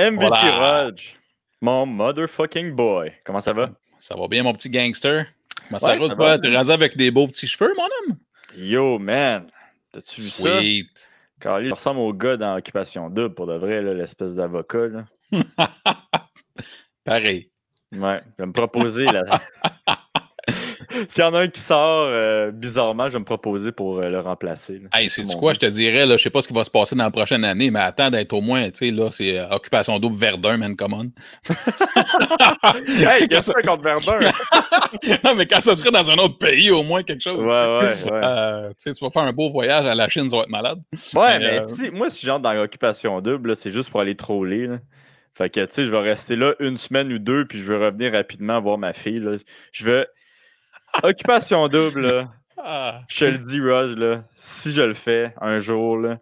MVP Raj, mon motherfucking boy. Comment ça va? Ça va bien, mon petit gangster? Comment ça va, toi? T'es rasé avec des beaux petits cheveux, mon homme? Yo, man! T'as-tu vu ça? Sweet! il ressemble au gars dans Occupation Double, pour de vrai, l'espèce d'avocat. Pareil. Ouais, je vais me proposer là. S'il y en a un qui sort euh, bizarrement, je vais me proposer pour euh, le remplacer. Hey, c'est du quoi, je te dirais, là, je sais pas ce qui va se passer dans la prochaine année, mais attends d'être au moins, tu sais, là, c'est euh, Occupation double Verdun, man, come on. hey, qu'est-ce que contre Verdun? non, mais quand ça serait dans un autre pays, au moins quelque chose. Ouais, ouais, ouais. tu sais, tu vas faire un beau voyage à la Chine, ça va être malade. Ouais, mais, mais moi, si j'entre dans l'Occupation double, c'est juste pour aller troller, là. Fait que, tu sais, je vais rester là une semaine ou deux, puis je vais revenir rapidement voir ma fille. Là. Je vais Occupation double, là. Ah. Je te le dis, Raj, là, si je le fais un jour, là,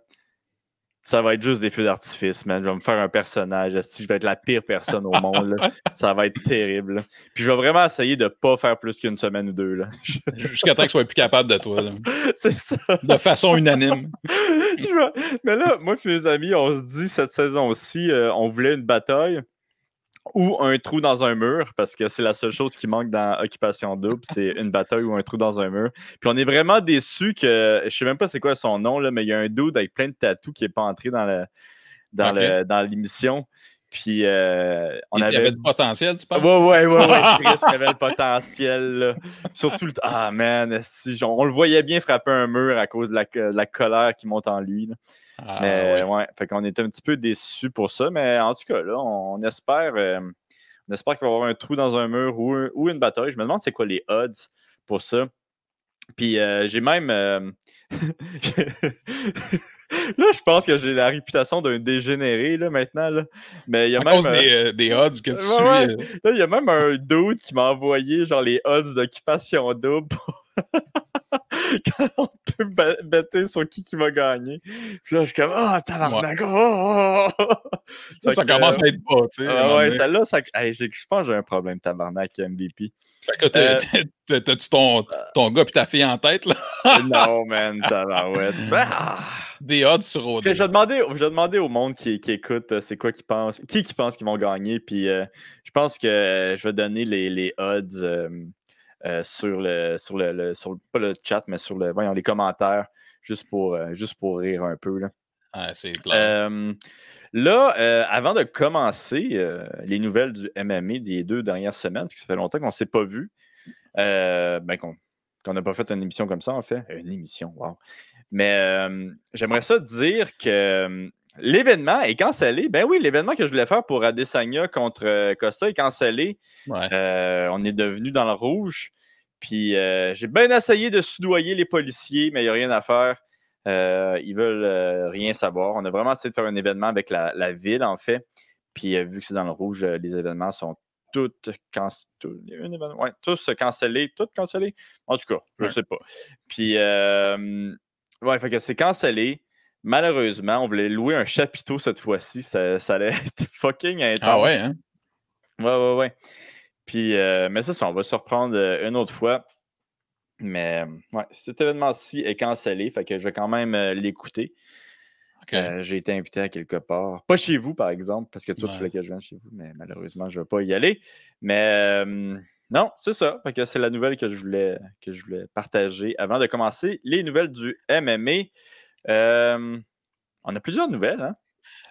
ça va être juste des feux d'artifice, man. Je vais me faire un personnage. Si je vais être la pire personne au monde, là, ça va être terrible. Puis je vais vraiment essayer de ne pas faire plus qu'une semaine ou deux. Là. Jusqu'à temps que je sois plus capable de toi. C'est ça. De façon unanime. Mais là, moi et mes amis, on se dit cette saison-ci, euh, on voulait une bataille ou un trou dans un mur, parce que c'est la seule chose qui manque dans Occupation Double, c'est une bataille ou un trou dans un mur. Puis on est vraiment déçus que, je sais même pas c'est quoi son nom, là, mais il y a un dude avec plein de tatous qui n'est pas entré dans, le, dans, le, dans l'émission. Puis euh, on il avait... y avait du potentiel, tu penses? Ouais, ouais, ouais, ouais. il y avait le potentiel. Surtout le. Ah, man, si, on, le voyait bien frapper un mur à cause de la, la colère qui monte en lui. Ah, mais ouais. fait qu'on est un petit peu déçus pour ça. Mais en tout cas, là, on, espère, euh, on espère qu'il va y avoir un trou dans un mur ou, une bataille. Je me demande c'est quoi les odds pour ça. Puis euh, j'ai même. Euh, là, je pense que j'ai la réputation d'un dégénéré là, maintenant. Là. Mais il y a même. des, des, odds que tu Là, il y a même un dude qui m'a envoyé genre les odds d'occupation double. quand on peut bêter sur qui qui va gagner. Puis là, je suis comme, ah, oh, tabarnak! Oh, ça, commence à être pas, tu sais. Ah ouais, celle-là, ça, je pense que j'ai un problème, tabarnak, MVP. Fait que t'as-tu ton, ton gars et ta fille en tête, là? non, man, tabarouette. Ah! Des odds sur OD. Je vais demander, je vais demander au monde qui, qui écoute, euh, c'est quoi qu'ils pensent, qui qui pense qu'ils vont gagner, puis euh, je pense que je vais donner les, les odds euh, sur le sur le, sur pas le chat, mais sur le voyons, les commentaires, juste pour, euh, juste pour rire un peu. Là, ah, c'est clair. là euh, avant de commencer les nouvelles du MMA des deux dernières semaines, parce que ça fait longtemps qu'on ne s'est pas vu, ben, qu'on n'a pas fait une émission comme ça, en fait. Une émission, wow. Mais j'aimerais ça dire que L'événement est cancellé. Ben oui, l'événement que je voulais faire pour Adesanya contre euh, Costa est cancellé. Euh, on est devenu dans le rouge. Puis euh, j'ai bien essayé de soudoyer les policiers, mais il n'y a rien à faire. ils veulent rien savoir. On a vraiment essayé de faire un événement avec la, ville, en fait. Puis vu que c'est dans le rouge, les événements sont tous, ouais, tous cancellés. Tous cancellés? En tout cas, je ne sais pas. Puis, ouais, fait que c'est cancellé. Malheureusement, on voulait louer un chapiteau cette fois-ci. Ça, allait être fucking intense. Ah ouais, hein? Ouais, ouais, ouais. Puis, euh, mais ça, ça, on va se reprendre euh, une autre fois. Mais ouais, cet événement-ci est cancellé, fait que je vais quand même euh, l'écouter. J'ai été invité à quelque part. Pas chez vous, par exemple, parce que toi, tu voulais que je vienne chez vous, mais malheureusement, je ne vais pas y aller. Mais non, c'est ça. Fait que c'est la nouvelle que je, voulais, que je voulais partager avant de commencer les nouvelles du MMA. Euh, on a plusieurs nouvelles, hein?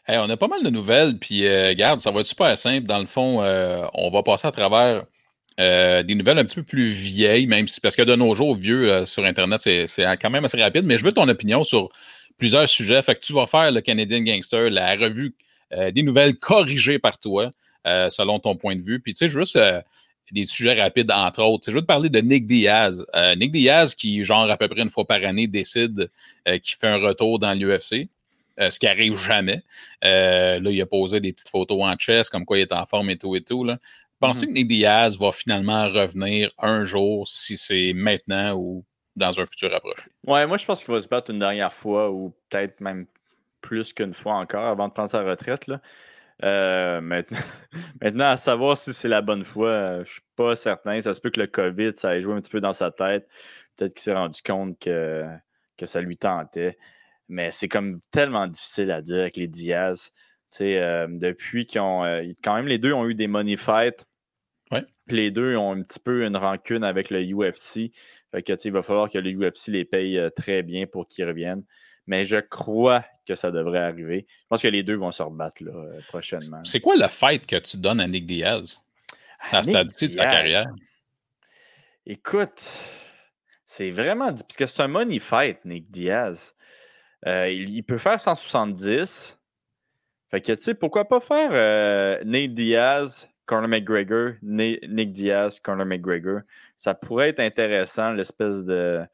on a pas mal de nouvelles, puis euh, regarde, ça va être super simple. Dans le fond, euh, on va passer à travers des nouvelles un petit peu plus vieilles, même si, parce que de nos jours, vieux sur Internet, c'est quand même assez rapide, mais je veux ton opinion sur plusieurs sujets. Fait que tu vas faire le Canadian Gangster, la revue des nouvelles corrigées par toi, selon ton point de vue. Puis tu sais, juste des sujets rapides, entre autres. Je veux te parler de Nick Diaz. Euh, Nick Diaz, qui, genre, à peu près une fois par année, décide euh, qu'il fait un retour dans l'UFC, euh, ce qui arrive jamais. là, il a posé des petites photos en chess, comme quoi il est en forme et tout et tout. Là. Pensez mm-hmm. que Nick Diaz va finalement revenir un jour, si c'est maintenant ou dans un futur approché? Ouais, moi, je pense qu'il va se battre une dernière fois ou peut-être même plus qu'une fois encore avant de prendre sa retraite. Là. Euh, maintenant, à savoir si c'est la bonne fois, euh, je suis pas certain. Ça se peut que le COVID, ça ait joué un petit peu dans sa tête. Peut-être qu'il s'est rendu compte que, que ça lui tentait. Mais c'est comme tellement difficile à dire avec les Diaz. Euh, depuis qu'ils ont. Quand même, les deux ont eu des money fights. Ouais. Puis les deux ont un petit peu une rancune avec le UFC. Fait que, il va falloir que le UFC les paye très bien pour qu'ils reviennent. Mais je crois que ça devrait arriver. Je pense que les deux vont se rebattre là, prochainement. C'est quoi le fight que tu donnes à Nick Diaz? À, ce stade de sa carrière? Écoute, c'est vraiment. Parce que c'est un money fight, Nick Diaz. il, peut faire 170. Fait que, tu sais, pourquoi pas faire euh, Nate Diaz, Conor McGregor, Nick Diaz, Conor McGregor? Ça pourrait être intéressant, l'espèce de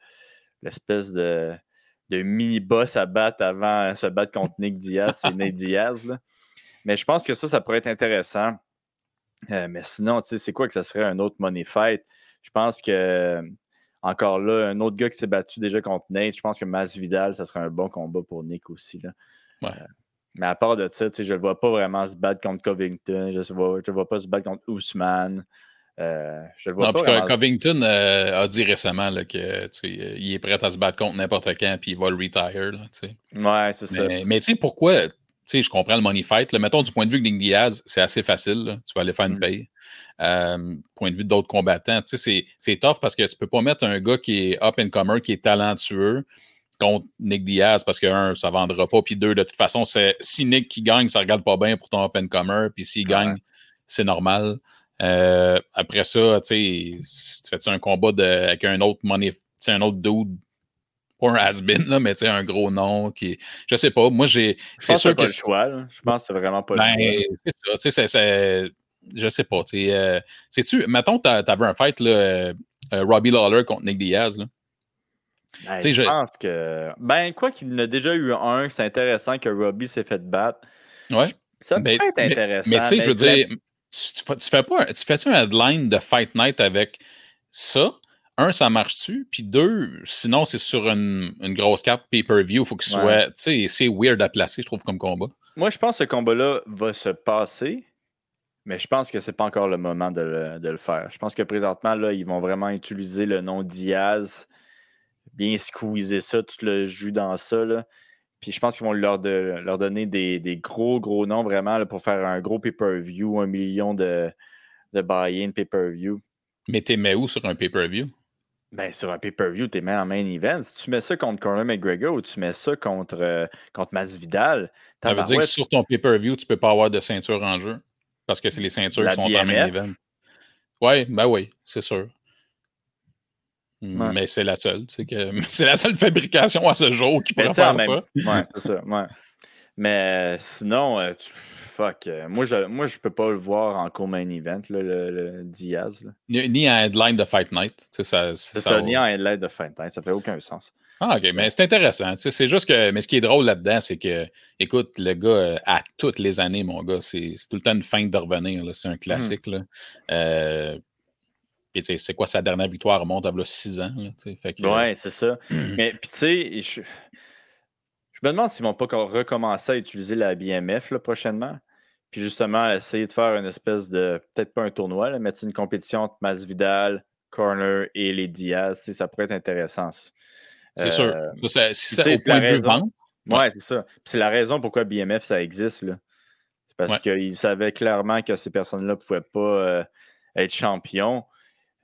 l'espèce de, de mini-boss à battre avant de se battre contre Nick Diaz et Nate Diaz. Là. Mais je pense que ça, ça pourrait être intéressant. Euh, mais sinon, tu sais, c'est quoi que ça serait un autre money fight? Je pense que, encore là, un autre gars qui s'est battu déjà contre Nate, je pense que Vidal, ça serait un bon combat pour Nick aussi. Là. Ouais. Euh, mais à part de ça, je ne le vois pas vraiment se battre contre Covington. Je ne vois, vois, pas se battre contre Ousmane. Euh, je le vois non, pas Covington euh, a dit récemment qu'il est prêt à se battre contre n'importe quand puis il va le retire. Là, ouais, c'est ça. Mais tu sais, pourquoi je comprends le money fight. Mettons, du point de vue de Nick Diaz, c'est assez facile. Tu vas aller faire une mm. paye. Euh, point de vue d'autres combattants, c'est tough parce que tu ne peux pas mettre un gars qui est up and comer, qui est talentueux, contre Nick Diaz parce que, un, ça ne vendra pas. Puis deux, de toute façon, c'est si Nick qui gagne, ça ne regarde pas bien pour ton open comer. Puis s'il gagne, c'est normal. Euh, après ça, tu sais, tu fais un combat de, avec un autre money, un autre dude, pas un has-been, là, mais un gros nom qui. Je sais pas. Moi, j'ai. C'est sûr que. Pas le choix, Je pense que c'est vraiment pas le ben, choix. C'est ça. Je sais pas. Tu sais, euh, sais-tu, mettons, tu avais un fight, là, euh, Robbie Lawler contre Nick Diaz, là. Ben, je pense que. Ben, quoi qu'il en a déjà eu un, c'est intéressant que Robbie s'est fait battre. Ouais. Ça peut être intéressant. Mais, tu sais, je veux dire, tu, fais pas. Tu fais-tu un headline de Fight Night avec ça? Un, ça marche-tu? Puis deux, sinon, c'est sur une, une, grosse carte pay-per-view. Il faut qu'il soit. Tu sais, c'est weird à placer, je trouve, comme combat. Moi, je pense que ce combat-là va se passer. Mais je pense que c'est pas encore le moment de le, de le, faire. Je pense que présentement, là, ils vont vraiment utiliser le nom Diaz bien squeezer ça, tout le jus dans ça. Là. Puis je pense qu'ils vont leur, de, leur donner des, des, gros, gros noms vraiment pour faire un gros pay-per-view, un million de, de buy-in pay-per-view. Mais t'es mets où sur un pay-per-view? Ben, sur un pay-per-view, t'es mets en main event. Si tu mets ça contre Conor McGregor ou tu mets ça contre, euh, contre Masvidal, ça veut dire que sur ton pay-per-view, tu peux pas avoir de ceinture en jeu parce que c'est les ceintures qui sont en main event. Oui, ben oui, c'est sûr. Mais c'est la seule. C'est la seule fabrication à ce jour qui peut faire ça. Ouais, c'est ça. Ouais. Mais sinon, euh, fuck. Euh, moi, je moi, je peux pas le voir en co-main event, le, Diaz. Ni, en headline de Fight Night. C'est ça, ça, ni en headline de Fight Night. Ça fait aucun sens. Ah, OK. Mais c'est intéressant. C'est juste que. Mais ce qui est drôle là-dedans, c'est que, écoute, le gars, euh, à toutes les années, mon gars, c'est tout le temps une fin de revenir. C'est un classique. Là. Euh, c'est quoi sa dernière victoire remonte à 6 ans. Là, ouais, c'est ça. Mais puis tu sais, je, me demande s'ils vont pas recommencer à utiliser la BMF prochainement. Puis justement, essayer de faire une espèce de, peut-être pas un tournoi, là, mettre une compétition entre Masvidal, Corner et les Diaz. Ça pourrait être intéressant. C'est sûr. Euh, ça, c'est au point de vue vente. Ouais, c'est ça. c'est la raison pourquoi BMF, ça existe. Là. C'est parce qu'ils savaient clairement que ces personnes-là ne pouvaient pas euh, être champions.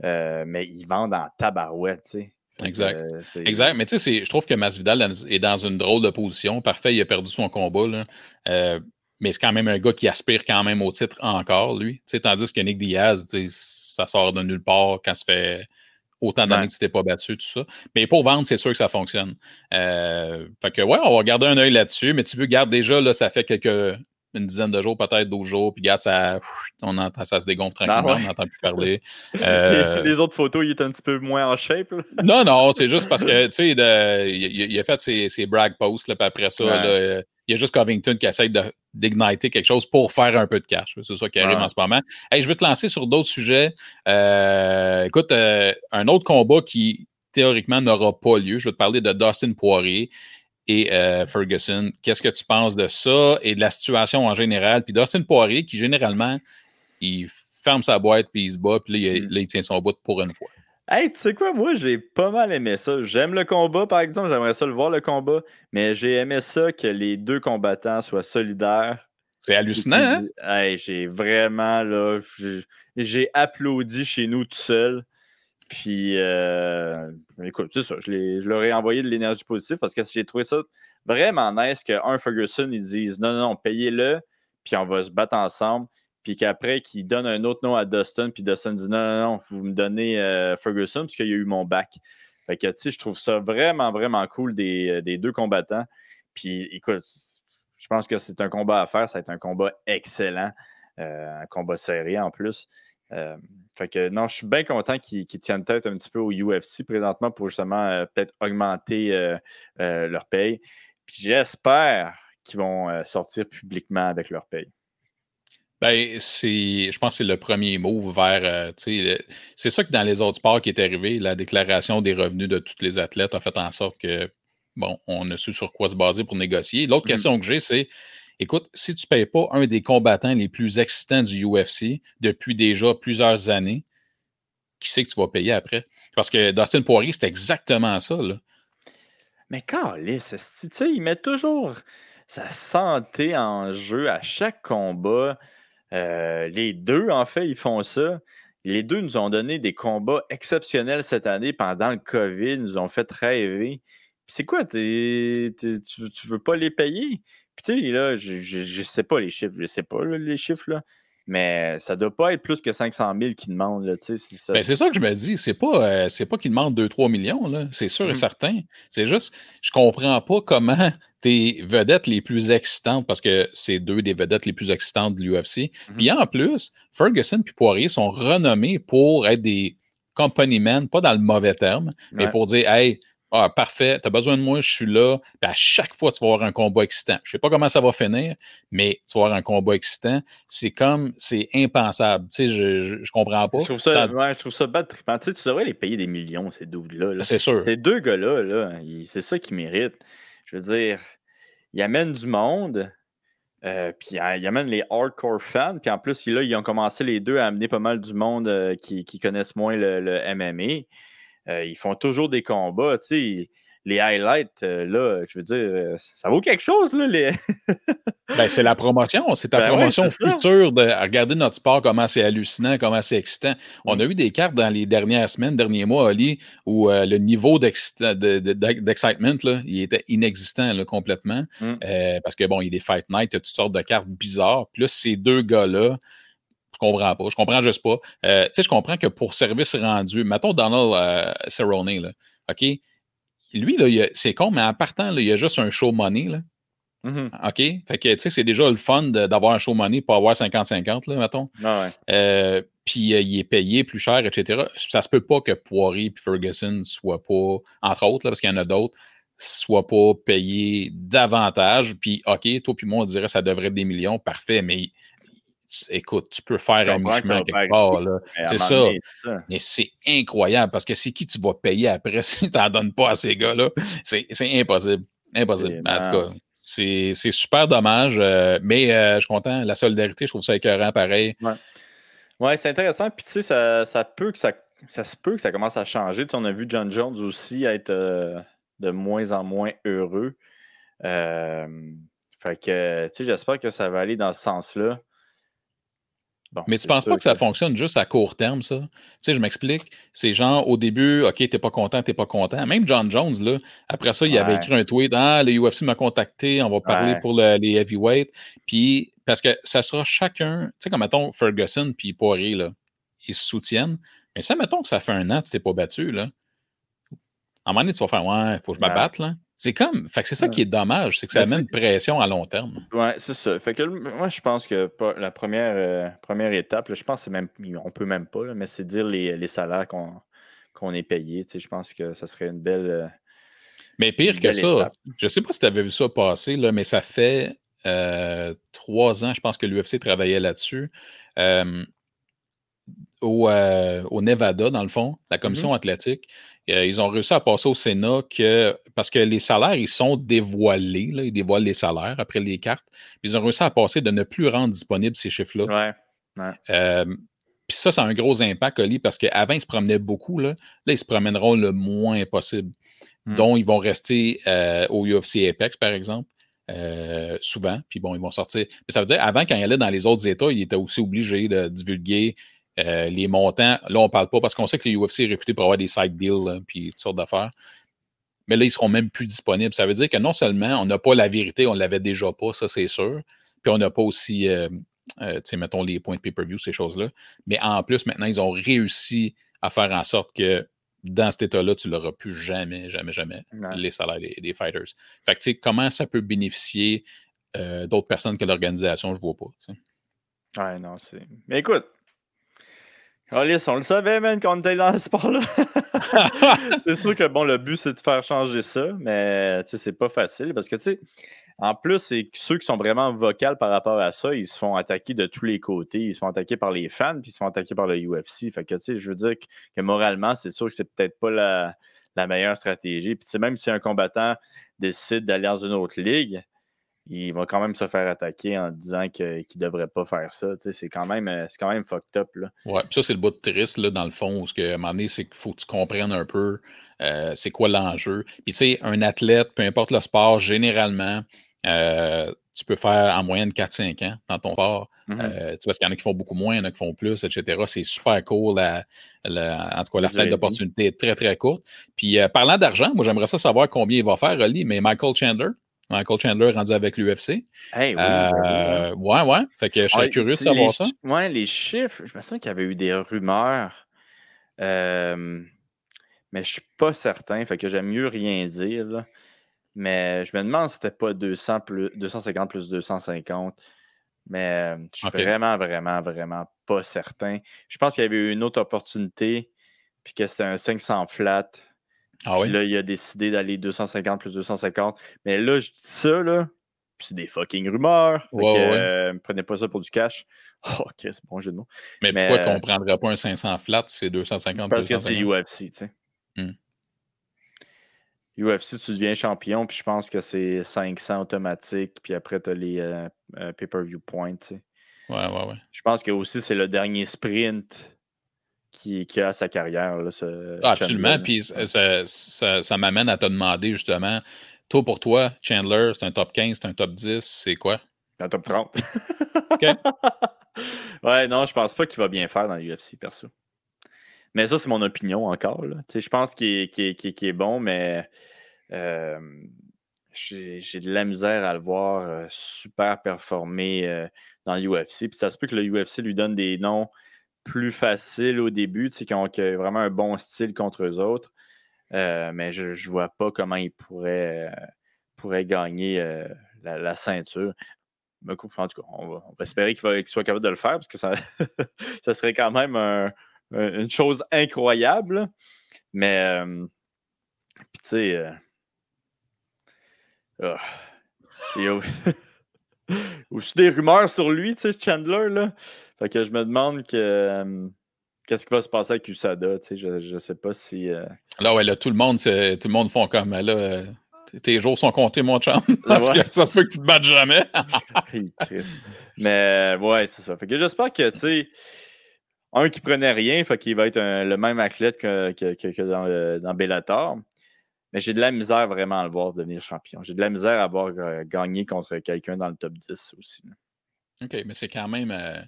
Euh, mais ils vendent en tabarouette, tu sais. Exact. Euh, exact. Mais tu sais, je trouve que Masvidal est dans une drôle de position. Parfait, il a perdu son combat. Là. Euh, mais c'est quand même un gars qui aspire quand même au titre encore, lui. tandis que Nick Diaz, ça sort de nulle part quand ça fait autant d'années que tu t'es pas battu, tout ça. Mais pour vendre, c'est sûr que ça fonctionne. fait que ouais, on va garder un œil là-dessus. Mais tu veux, garde déjà, là, ça fait quelques une dizaine de jours, peut-être 12 jours, puis regarde, ça, on entend, ça se dégonfle ben tranquillement, on n'entend plus parler. Euh, les, autres photos, il est un petit peu moins en shape. non, non, c'est juste parce que, tu sais, il, a fait ses, ses brag posts, là, puis après ça, il y a juste Covington qui essaie d'igniter quelque chose pour faire un peu de cash. C'est ça qui arrive en ce moment. Hey, je vais te lancer sur d'autres sujets. Euh, écoute, euh, un autre combat qui, théoriquement, n'aura pas lieu. Je vais te parler de Dustin Poirier et euh, Ferguson. Qu'est-ce que tu penses de ça et de la situation en général? Puis Dustin Poirier, qui généralement, il ferme sa boîte, puis il se bat, puis là, il, mm. tient son bout pour une fois. Hey, tu sais quoi, moi, j'ai pas mal aimé ça. J'aime le combat, par exemple, j'aimerais ça le voir, le combat, mais j'ai aimé ça que les deux combattants soient solidaires, C'est hallucinant, hein? j'ai vraiment, là, j'ai applaudi chez nous tout seul. Puis, euh, écoute, c'est ça, je, leur ai envoyé de l'énergie positive parce que j'ai trouvé ça vraiment nice qu'un Ferguson, ils disent non, non, non, payez-le, puis on va se battre ensemble. Puis qu'après, qu'ils donnent un autre nom à Dustin, puis Dustin dit non, non, non, vous me donnez euh, Ferguson, parce qu'il y a eu mon bac. Fait que, tu sais, je trouve ça vraiment, vraiment cool des, euh, des deux combattants. Puis, écoute, je pense que c'est un combat à faire. Ça va être un combat excellent. un combat serré en plus. Euh, fait que non, je suis bien content qu'ils tiennent tête un petit peu au UFC présentement pour justement euh, peut-être augmenter euh, leur paye. Puis j'espère qu'ils vont sortir publiquement avec leur paye. Ben, c'est, je pense que c'est le premier move vers. c'est ça que dans les autres sports qui est arrivé, la déclaration des revenus de tous les athlètes a fait en sorte que, bon, on a su sur quoi se baser pour négocier. L'autre mm-hmm. question que j'ai, c'est Écoute, si tu ne payes pas un des combattants les plus excitants du UFC depuis déjà plusieurs années, qui sait que tu vas payer après? Parce que Dustin Poirier, c'est exactement ça. Là. Mais Carlis, tu il met toujours sa santé en jeu à chaque combat. Euh, les deux, en fait, ils font ça. Les deux nous ont donné des combats exceptionnels cette année pendant le COVID, nous ont fait rêver. c'est quoi, tu, tu veux pas les payer? Tu sais, là, je ne sais pas les chiffres, je ne sais pas les chiffres, là, mais ça ne doit pas être plus que 500 000 qu'ils demandent. Là, c'est ça. Ben, ça que je me dis. C'est pas, euh, pas qu'ils demandent 2-3 millions, c'est sûr et mmh. certain. C'est juste, je comprends pas comment tes vedettes les plus excitantes, parce que c'est deux des vedettes les plus excitantes de l'UFC. Mmh puis en plus, Ferguson et Poirier sont renommés pour être des company men, pas dans le mauvais terme, mais pour dire, hey, ah, parfait, tu as besoin de moi, je suis là. Puis à chaque fois, tu vas avoir un combat excitant. Je sais pas comment ça va finir, mais tu vas avoir un combat excitant. C'est comme, c'est impensable. Tu sais, je, je, comprends pas. Je trouve ça, ouais, je trouve ça bad trippant. Tu, sais, tu devrais les payer des millions, ces doubles-là. Là. C'est sûr. Ces deux gars-là, là, c'est ça qui mérite. Je veux dire, ils amènent du monde. Euh, puis ils amènent les hardcore fans. Puis en plus, là, ils ont commencé les deux à amener pas mal du monde euh, qui, qui, connaissent moins le, le MMA. Euh, ils font toujours des combats, tu sais. Les highlights, euh, là, je veux dire, euh, ça vaut quelque chose, là. Les... ben, c'est la promotion, c'est ta ben promotion future de regarder notre sport, comment c'est hallucinant, comment c'est excitant. On a mm. eu des cartes dans les dernières semaines, derniers mois, Oli, où le niveau d'excitement, il était inexistant là, complètement. Mm. parce que, bon, il y a des Fight Night, il y a toutes sortes de cartes bizarres. Plus ces deux gars-là, comprends pas. Je comprends juste pas. Euh, tu sais, je comprends que pour service rendu, mettons Donald euh, Cerrone, là, OK? Lui, là, c'est con, mais en partant, là, il y a juste un show money, là. Mm-hmm. OK? Fait que, tu sais, c'est déjà le fun d'avoir un show money pour avoir 50-50, là, mettons. Ah euh, puis il est payé plus cher, etc. Ça se peut pas que Poirier et Ferguson soient pas, entre autres, là, parce qu'il y en a d'autres, soient pas payés davantage. Puis, OK, toi puis moi, on dirait que ça devrait être des millions, parfait, mais écoute, tu peux faire un mi-chemin quelque part. C'est ça. Mais c'est incroyable parce que c'est qui tu vas payer après si tu n'en donnes pas à ces gars-là? C'est impossible. Impossible. En tout cas, c'est super dommage. Euh, mais euh, je suis content. La solidarité, je trouve ça écœurant pareil. Ouais, c'est intéressant. Puis tu sais, ça, ça, peut que ça, ça se peut que ça commence à changer. Tu on a vu John Jones aussi être euh, de moins en moins heureux. fait que, tu sais, j'espère que ça va aller dans ce sens-là mais tu ne penses pas que ça fonctionne juste à court terme, ça? Tu sais, je m'explique. C'est genre, au début, OK, t'es pas content, t'es pas content. Même John Jones, là, après ça, il avait écrit un tweet Ah, le UFC m'a contacté, on va parler pour les heavyweights. Puis, parce que ça sera chacun, tu sais, comme mettons Ferguson puis Poirier, là, ils se soutiennent. Mais ça, mettons que ça fait un an que tu t'es pas battu, là. À un moment donné, tu vas faire Ouais, il faut que je me batte, là. C'est comme, fait que c'est ça qui est dommage, c'est que ça amène une pression à long terme. Ouais, c'est ça. Fait que moi, je pense que la première, euh, première étape, je pense que même, on peut même pas, mais c'est dire les, salaires qu'on est payé. je pense que ça serait une belle. Euh, mais pire que ça, je sais pas si tu avais vu ça passer, là, mais ça fait euh, trois ans, je pense que l'UFC travaillait là-dessus. au, Nevada, dans le fond, la mm-hmm. commission athlétique, euh, ils ont réussi à passer au Sénat que, parce que les salaires, ils sont dévoilés, ils dévoilent les salaires après les cartes. Ils ont réussi à passer de ne plus rendre disponibles ces chiffres-là. Ouais, euh, puis ça, ça a un gros impact, Oli, parce qu'avant, ils se promenaient beaucoup. Là, là ils se promèneront le moins possible. Hmm. Dont ils vont rester euh, au UFC Apex, par exemple. souvent. Puis bon, ils vont sortir. Mais ça veut dire, avant, quand il allait dans les autres États, il était aussi obligé de divulguer les montants. Là, on ne parle pas parce qu'on sait que les UFC est réputé pour avoir des side deals puis toutes sortes d'affaires. Mais là, ils seront même plus disponibles. Ça veut dire que non seulement on n'a pas la vérité, on ne l'avait déjà pas, ça c'est sûr. Puis on n'a pas aussi, tu sais, mettons, les points de pay-per-view, ces choses-là. Mais en plus, maintenant, ils ont réussi à faire en sorte que dans cet état-là, tu n'auras plus jamais, jamais, jamais les salaires des, fighters. Fait que, tu sais, comment ça peut bénéficier euh, d'autres personnes que l'organisation, je ne vois pas. Ouais, non, c'est. Mais écoute, Alice, on le savait, même, quand on était dans ce sport-là. c'est sûr que, bon, le but, c'est de faire changer ça, mais, tu sais, c'est pas facile parce que, tu sais, en plus, c'est ceux qui sont vraiment vocaux par rapport à ça, ils se font attaquer de tous les côtés. Ils se font attaquer par les fans, puis ils se font attaquer par le UFC. Fait que, tu sais, je veux dire que, moralement, c'est sûr que c'est peut-être pas la, meilleure stratégie. Puis, même si un combattant décide d'aller dans une autre ligue, il va quand même se faire attaquer en disant qu'il ne devrait pas faire ça. c'est quand même euh, c'est quand même fucked up. Là. Ouais, ça, c'est le bout de triste, là, dans le fond, ce que, à un moment donné, c'est qu'il faut que tu comprennes un peu euh, c'est quoi l'enjeu. Puis, tu sais, un athlète, peu importe le sport, généralement, euh, tu peux faire en moyenne 4-5 ans dans ton sport. Mm-hmm. Euh, parce qu'il y en a qui font beaucoup moins, il y en a qui font plus, etc. C'est super cool. en tout cas, la fenêtre d'opportunité est très, très courte. Puis, parlant d'argent, moi, j'aimerais ça savoir combien il va faire, Oli, mais Michael Chandler, Michael Chandler rendu avec l'UFC. Hey, oui, ouais, ouais. Fait que je suis curieux de savoir ça. Ouais, les chiffres, je me sens qu'il y avait eu des rumeurs. mais je suis pas certain. Fait que j'aime mieux rien dire. Là. Mais je me demande si c'était pas 200 plus, 250 plus 250. Mais je suis vraiment, vraiment, vraiment pas certain. Je pense qu'il y avait eu une autre opportunité, puis que c'était un 500 flat. Ah oui? Là, il a décidé d'aller 250 plus 250. Mais là, je dis ça, là, c'est des fucking rumeurs. Euh, prenez pas ça pour du cash. Oh, ok, c'est bon jeu de mots. Mais, pourquoi qu'on ne prendrait pas un 500 flat si c'est 250 Parce que c'est UFC, tu sais. Hmm. UFC, tu deviens champion, puis je pense que c'est 500 automatique, puis après, tu as les euh, euh, pay-per-view points. Ouais, ouais, ouais. Je pense que aussi, c'est le dernier sprint qui, qui a sa carrière. Là, ah, absolument, puis ça, ça, m'amène à te demander justement, toi pour toi, Chandler, c'est un top 15, c'est un top 10, c'est quoi? Un top 30. OK. ouais, non, je pense pas qu'il va bien faire dans l'UFC, perso. Mais ça, c'est mon opinion encore. Je pense qu'il est, bon, mais euh, j'ai de la misère à le voir euh, super performer euh, dans l'UFC. Puis ça se peut que le UFC lui donne des noms plus faciles au début, qui ont, vraiment un bon style contre eux autres. mais je ne vois pas comment il pourrait, pourrait gagner la, ceinture. En tout cas, on va, espérer qu'il soit capable de le faire parce que ça, ça serait quand même un, une chose incroyable. Mais, tu sais, euh, ah, il y a aussi des rumeurs sur lui, tu sais, Chandler, là. Fait que je me demande que. Qu'est-ce qui va se passer avec USADA? Tu sais, je ne sais pas si. Euh, là, ouais, là, tout le monde, tout le monde font comme là. Euh, tes jours sont comptés, mon chum. Parce que ça se fait que tu te battes jamais. Mais ouais, c'est ça. Fait que j'espère que, tu sais, un qui prenait rien, fait qu'il va être le même athlète que, que, dans, dans, Bellator. Mais j'ai de la misère vraiment à le voir devenir champion. J'ai de la misère à voir euh, gagner contre quelqu'un dans le top 10 aussi. OK, mais c'est quand même. Euh,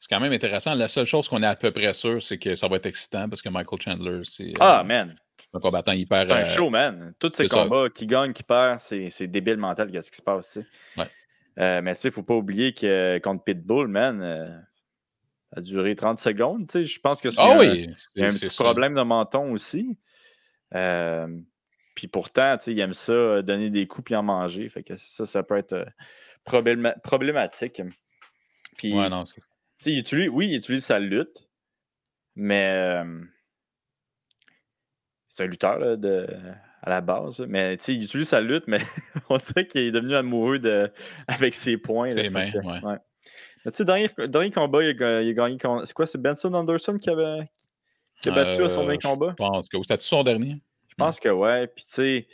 c'est quand même intéressant. La seule chose qu'on est à peu près sûr, c'est que ça va être excitant parce que Michael Chandler, c'est. ah, euh, man! Un combattant hyper. C'est un show, man. Tous ces combats, qui gagne, qui perd, c'est débile mental, qu'est-ce qui se passe, Ouais. mais tu sais, il ne faut pas oublier que contre Pitbull, man, a duré 30 secondes. Tu sais, je pense que c'est ah un, un petit problème de menton aussi. Euh, puis pourtant, tu sais, il aime ça, euh, donner des coups puis en manger. Fait que ça, ça peut être euh, problématique. Puis, ouais, non, il utilise, oui, il utilise sa lutte, mais c'est un lutteur de, à la base. Mais il utilise sa lutte, mais on dirait qu'il est devenu amoureux de, avec ses points. Ses mains, ouais. Tu sais, dernier, dernier combat, il a, il a gagné. C'est quoi, c'est Benson Anderson qui, avait, qui a battu à son dernier euh, combat? Je pense que c'était son dernier? Je pense que ouais. Puis tu sais,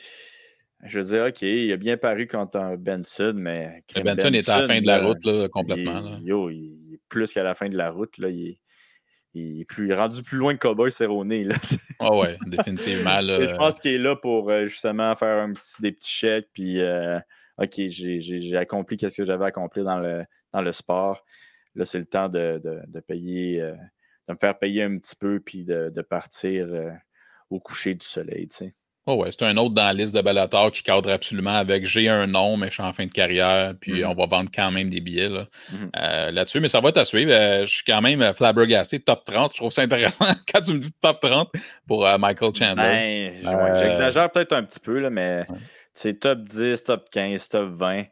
je veux dire, OK, il a bien paru contre un Benson, mais. Benson, Benson est à la fin de la route, là, complètement. là. Yo, il plus qu'à la fin de la route. Là, il, est, il est plus, rendu plus loin que Cowboy Cerrone. Ah oh ouais, définitivement. Là, je pense qu'il est là pour euh, justement faire un petit, des petits chèques, puis. Euh, OK, j'ai accompli ce que j'avais accompli dans le, dans le sport. Là, c'est le temps de, payer, euh, de me faire payer un petit peu puis de, partir euh, au coucher du soleil. Oh ouais, c'est un autre dans la liste de Bellator qui cadre absolument avec j'ai un nom, mais je suis en fin de carrière, puis mm-hmm. on va vendre quand même des billets mm-hmm. euh, là-dessus. mais ça va être suivre. je suis quand même flabbergasté, top 30. Je trouve ça intéressant quand tu me dis top 30 pour Michael Chandler. Ben, j'exagère peut-être un petit peu, là, mais c'est top 10, top 15, top 20.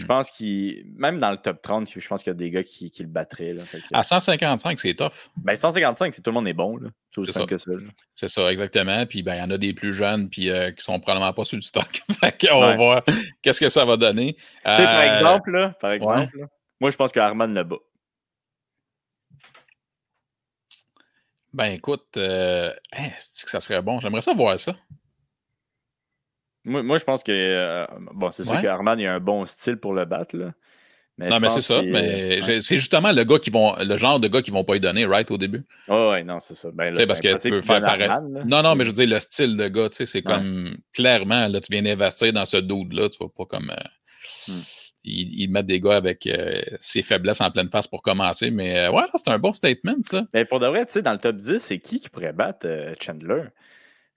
Je mm. pense qu'il. Même dans le top 30, je pense qu'il y a des gars qui, le battraient. À 155, c'est tough. Ben, 155, c'est tout le monde est bon. C'est aussi que ça. C'est ça, exactement. Puis ben, il y en a des plus jeunes puis, euh, qui sont probablement pas sur le stock. On va voir qu'est-ce que ça va donner. par euh, exemple, là, par exemple moi, je pense que Armand le bat. Ben écoute, euh, hein, que ça serait bon? J'aimerais ça voir ça. Moi, je pense que. Euh, bon, c'est sûr qu'Armand, il a un bon style pour le battre, là. non, mais c'est ça. Mais c'est justement le gars qui vont, le genre de gars qui vont pas y donner, right, au début? Oh, ouais, non, c'est ça. Ben, sais parce que tu peux faire pareil. Non, non, mais je veux dire, le style de gars, tu sais, c'est comme clairement, là, tu viens d'investir dans ce dude-là, tu vas pas comme. Euh, hmm. ils, mettent des gars avec euh, ses faiblesses en pleine face pour commencer, mais ouais, c'est un bon statement, ça. Mais pour de vrai, tu sais, dans le top 10, c'est qui qui pourrait battre Chandler?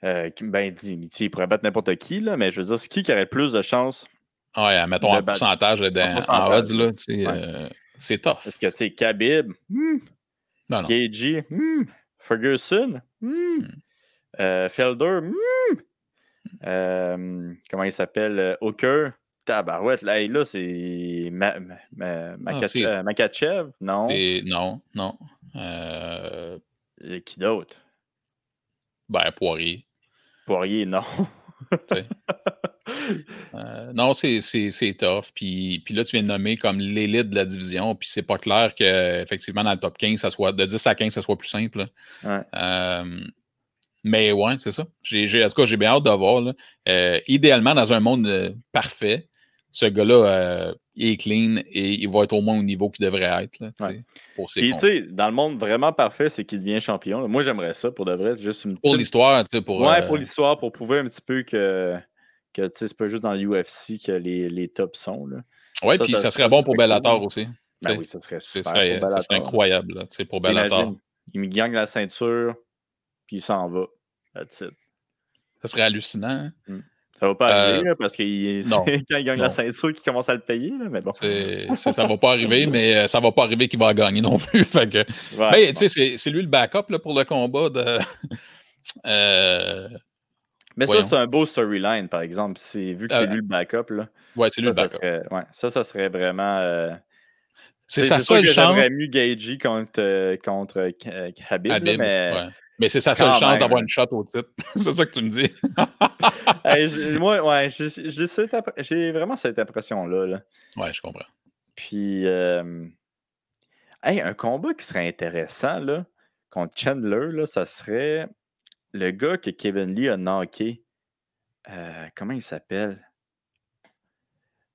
Euh, ben, il pourrait battre n'importe qui, là, mais je veux dire, c'est qui qui aurait plus de chances? Ouais, mettons un pourcentage en odds, là, euh, c'est tough. Parce que, tu sais, Khabib, hmm, KG, hmm, Ferguson, hmm. Euh, Felder, euh, comment il s'appelle? Hooker, tabarouette, là, là c'est ma, ma, ah, Makachev, non? Non, non. Qui d'autre? Ben, Poirier. Poirier, non. Euh, non, c'est tough. Puis, puis là, tu viens de nommer comme l'élite de la division. Puis c'est pas clair qu'effectivement, dans le top 15, ça soit de 10 à 15, ça soit plus simple. Euh, mais ouais, c'est ça. J'ai, en tout cas, j'ai bien hâte de voir. Euh, idéalement, dans un monde parfait, ce gars-là euh, est clean et il va être au moins au niveau qu'il devrait être. Là, pour ses Puis, tu sais, dans le monde vraiment parfait, c'est qu'il devient champion. Moi, j'aimerais ça pour de vrai. juste une Pour l'histoire, tu sais. Pour, ouais, pour euh, l'histoire, pour prouver un petit peu que, que c'est pas juste dans l'UFC que les, les tops sont. Oui, puis ça, serait bon pour Bellator aussi. Ben oui, ça serait super. Ça serait, incroyable là, pour Bellator. il me gagne la ceinture, puis il s'en va. Ça serait hallucinant. Hein? Hmm. Ça va pas arriver euh, parce que quand il gagne la ceinture, qu'il commence à le payer. mais bon. ça va pas arriver, mais euh, ça va pas arriver qu'il va gagner non plus. fait que, mais tu sais, c'est lui le backup là, pour le combat de. Euh, mais ça, c'est un beau storyline, par exemple. Vu que c'est lui le backup. Là, ouais, c'est lui le backup. Ça serait, ouais, ça, ça serait vraiment. c'est sa seule chance. J'aurais mieux Gagey contre, contre Habib, mais. Mais c'est sa seule chance d'avoir une shot au titre. c'est ça que tu me dis. moi, ouais, j'ai vraiment cette impression-là. Là. Ouais, je comprends. Puis, euh, un combat qui serait intéressant là, contre Chandler, là, ça serait le gars que Kevin Lee a knocké. Euh, comment il s'appelle?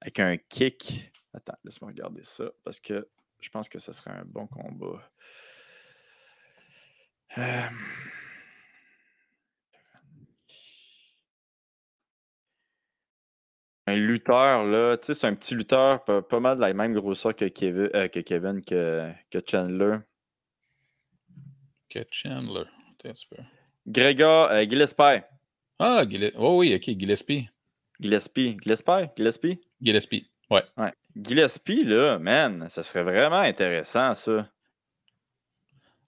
Avec un kick. Attends, laisse-moi regarder ça parce que je pense que ce serait un bon combat. Euh, un lutteur, là, tu sais, c'est un petit lutteur, pas, mal de la même grosseur que Kevin, euh, que, Kevin que, Chandler. Que Chandler. Gregor euh, Gillespie. Ah, Gillespie. Oh oui, ok, Gillespie. Gillespie. Gillespie? Gillespie? Gillespie, ouais. ouais. Gillespie, là, man, ça serait vraiment intéressant, ça.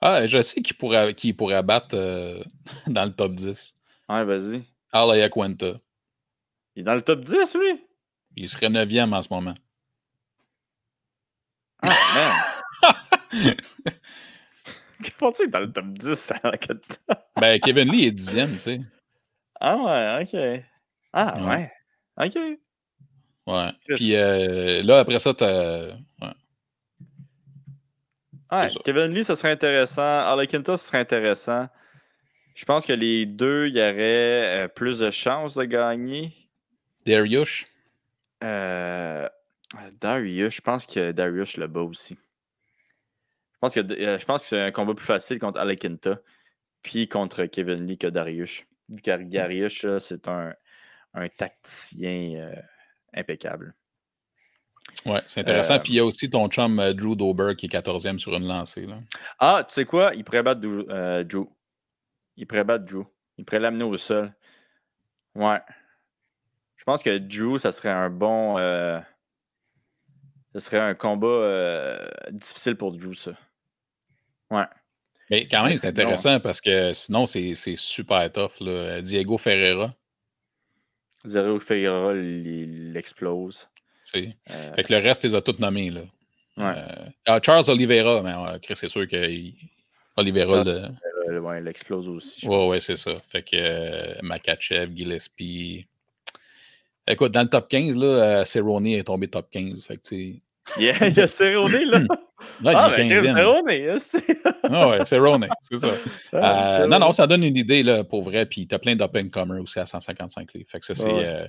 Ah, je sais qui pourrait, qui pourrait battre euh, dans le top 10. Ouais, vas-y. Alaya Quenta. Il est dans le top 10, lui? Il serait 9e en ce moment. Ah, man! Comment tu dans le top 10 Ben, Kevin Lee est 10e, tu sais. Ah ouais, ok. Ah ouais. Ok. Ouais. Puis euh, là, après ça, t'as. Ouais. Ouais, Kevin Lee, ça serait intéressant. Arlequinta, ce serait intéressant. Je pense que les deux, il y aurait euh, plus de chances de gagner. Darius? Euh, Darius, je pense que Darius le bat aussi. Je pense que, euh, je pense que c'est un combat plus facile contre Alekinta puis contre Kevin Lee que Darius. Car Darius, c'est un, un tacticien impeccable. Ouais, c'est intéressant. Puis il y a aussi ton chum Drew Dober qui est 14e sur une lancée. Là. Ah, tu sais quoi? Il pourrait battre Drew. Il pourrait battre Drew. Il pourrait l'amener au sol. Ouais. Je pense que Drew, ça serait un bon. Euh, ça serait un combat euh, difficile pour Drew, ça. Ouais. Mais quand même, c'est intéressant parce que sinon, c'est super tough. Diego Ferreira. Diego Ferreira, il, explose. Euh, fait que le reste, ils ont tous nommés. Là. Ouais. Ah, Charles Oliveira, mais c'est sûr que Oliveira. il explose aussi. Ouais, ouais, c'est ça. Fait que Makachev, Gillespie. Écoute, dans le top 15, là, euh, Cerrone est tombé top 15. Fait que, il y a, il y a Cerrone, là. Là, ah, il est 15 ben, hein, ah ouais, Cerrone, c'est ça. Ah, euh, non, non, ça donne une idée, là, pour vrai. Puis tu as plein d'open-comers aussi à 155 livres. Fait que ça, c'est euh,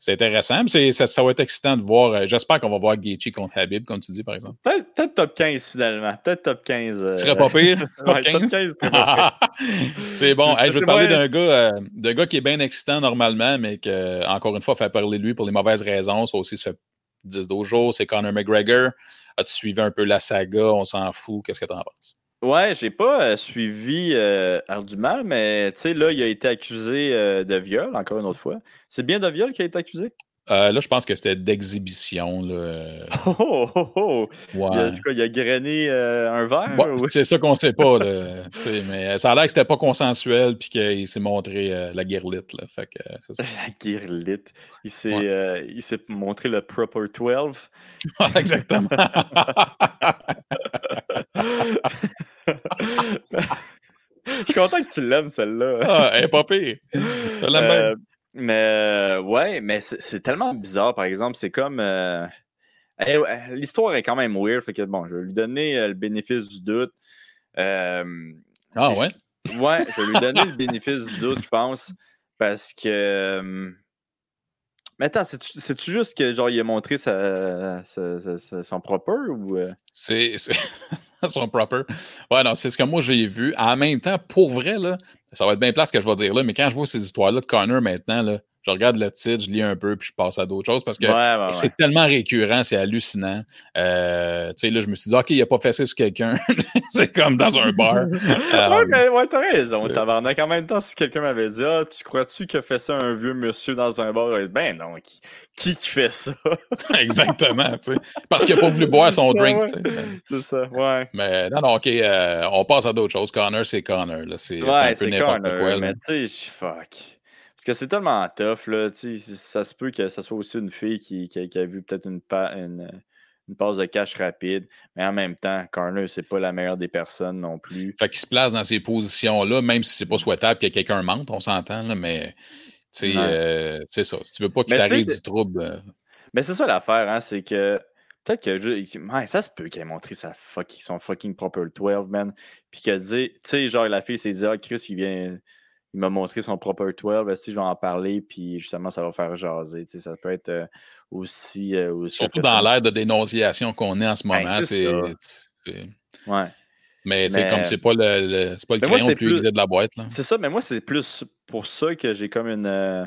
c'est intéressant. Mais ça, ça, va être excitant de voir. Euh, j'espère qu'on va voir Gaethje contre Habib, comme tu dis, par exemple. Peut-être top 15, finalement. Peut-être top 15. Euh... serait pas pire? top 15? c'est bon. je vais te parler d'un gars, euh, gars qui est bien excitant normalement, mais que, encore une fois, fait parler de lui pour les mauvaises raisons. Ça aussi, ça fait 10-12 jours. C'est Conor McGregor. As-tu suivi un peu la saga? On s'en fout. Qu'est-ce que tu en penses? Ouais, j'ai pas euh, suivi euh, Mal, mais tu sais, là, il a été accusé euh, de viol, encore une autre fois. C'est bien de viol qu'il a été accusé? Euh, là, je pense que c'était d'exhibition. Là. Oh, oh, oh, oh! Il, a, quoi, il a grainé un verre? C'est ça qu'on sait pas. Là, mais ça a l'air que c'était pas consensuel puis qu'il s'est montré la guirlite. Là, fait que, ça. La guirlite. Il s'est montré le Proper 12. Exactement. Je suis content que tu l'aimes, celle-là. Ah, elle est pas pire. Euh, mais euh, ouais, mais c'est tellement bizarre, par exemple. C'est comme. Euh, l'histoire est quand même weird. Fait que bon, je vais lui donner le bénéfice du doute. ah ouais? Ouais, je vais lui donner le bénéfice du doute, je pense. Parce que. Mais attends, c'est-tu juste que genre il a montré son proper ou. C'est. son proper. Ouais, non, c'est ce que moi j'ai vu. En même temps, pour vrai, là, ça va être bien place que je vais dire là, mais quand je vois ces histoires-là de Connor maintenant, là, je regarde le titre, je lis un peu, puis je passe à d'autres choses parce que c'est tellement récurrent, c'est hallucinant. Euh, tu sais, là, je me suis dit, OK, il a pas fait ça sur quelqu'un. c'est comme dans un bar. ouais, mais ouais, t'as raison, tabarnak. En même temps, si quelqu'un m'avait dit, ah, tu crois-tu qu'il a fait ça un vieux monsieur dans un bar? Ben non, qui, qui, fait ça? Exactement, tu sais. Parce qu'il a pas voulu boire son drink. C'est ça, ouais. Mais non, non, OK, euh, on passe à d'autres choses. Connor, c'est Connor. C'est un peu n'importe quoi. Mais tu sais, fuck. Parce que c'est tellement tough, là. Ça se peut que ce soit aussi une fille qui, qui, a vu peut-être une, une, une, passe de cash rapide, mais en même temps, Carner, c'est pas la meilleure des personnes non plus. Fait qu'il se place dans ces positions-là, même si c'est pas souhaitable que quelqu'un mente, on s'entend, mais euh, c'est ça. Si tu veux pas qu'il t'arrive du trouble. Euh mais c'est ça l'affaire, hein, c'est que peut-être que je... ça se peut qu'elle ait montré sa son fucking proper 12, man. Puis qu'elle dit, tu sais, genre la fille s'est dit, ah, Chris, il vient il m'a montré son proper 12. Si je vais en parler, puis justement, ça va faire jaser. Ça peut être euh, aussi, euh, aussi, Surtout dans l'ère de dénonciation qu'on est en ce ben, moment. c'est Ouais. Mais, mais comme c'est pas le, c'est pas le crayon le plus, plus... de la boîte. C'est ça, mais moi, c'est plus pour ça que j'ai comme une. Euh,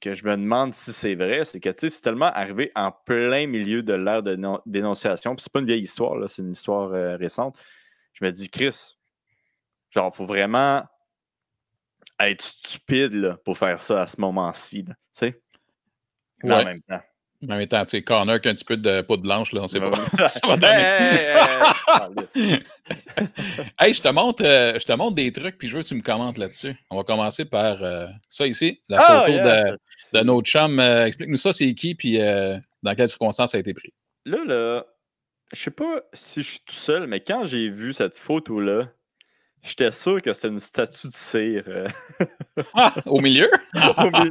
que je me demande si c'est vrai, c'est que c'est tellement arrivé en plein milieu de l'ère de dénonciation. Puis c'est pas une vieille histoire, c'est une histoire récente. Je me dis, Chris, Genre, faut vraiment être stupide là, pour faire ça à ce moment-ci. Tu sais? En même temps. En même temps, tu sais, Connor qui a un petit peu de peau de blanche, là, on sait pas. hey, je te montre, euh, je te montre des trucs, puis je veux que tu me commentes là-dessus. On va commencer par euh, ça ici, la ah, photo de, de, notre chum. Euh, explique-nous ça, c'est qui, puis dans quelles circonstances ça a été pris. Là, là, je sais pas si je suis tout seul, mais quand j'ai vu cette photo-là, J'étais sûr que c'était une statue de cire. Euh. Ah, au milieu? au milieu.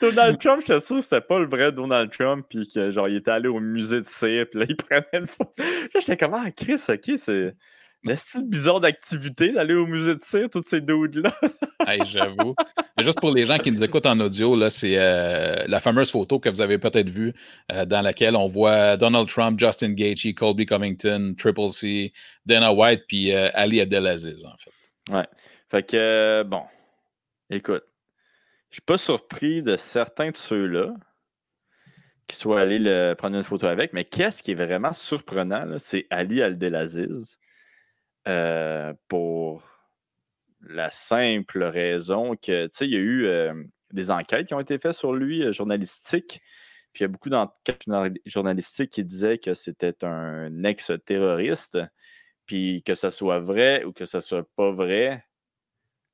Donald Trump, j'étais sûr que c'était pas le vrai Donald Trump, puis que genre il était allé au musée de cire, puis là il prenait une photo. J'étais comme ah Chris, ok, c'est. Mais c'est bizarre d'activité d'aller au musée de cire, toutes ces doudes-là. hey, J'avoue. Juste pour les gens qui nous écoutent en audio, là, c'est euh, la fameuse photo que vous avez peut-être vue, euh, dans laquelle on voit Donald Trump, Justin Gaethje, Colby Covington, Triple C, Dana White, puis euh, Ali Abdelaziz, en fait. Ouais. Fait que, bon, écoute, je suis pas surpris de certains de ceux-là qu'il soit allé le, prendre une photo avec. Mais qu'est-ce qui est vraiment surprenant, c'est Ali Aldelaziz. Euh, pour la simple raison que, tu sais, il y a eu euh, des enquêtes qui ont été faites sur lui, euh, journalistiques. Puis il y a beaucoup d'enquêtes journalistiques qui disaient que c'était un ex-terroriste. Puis que ça soit vrai ou que ça soit pas vrai,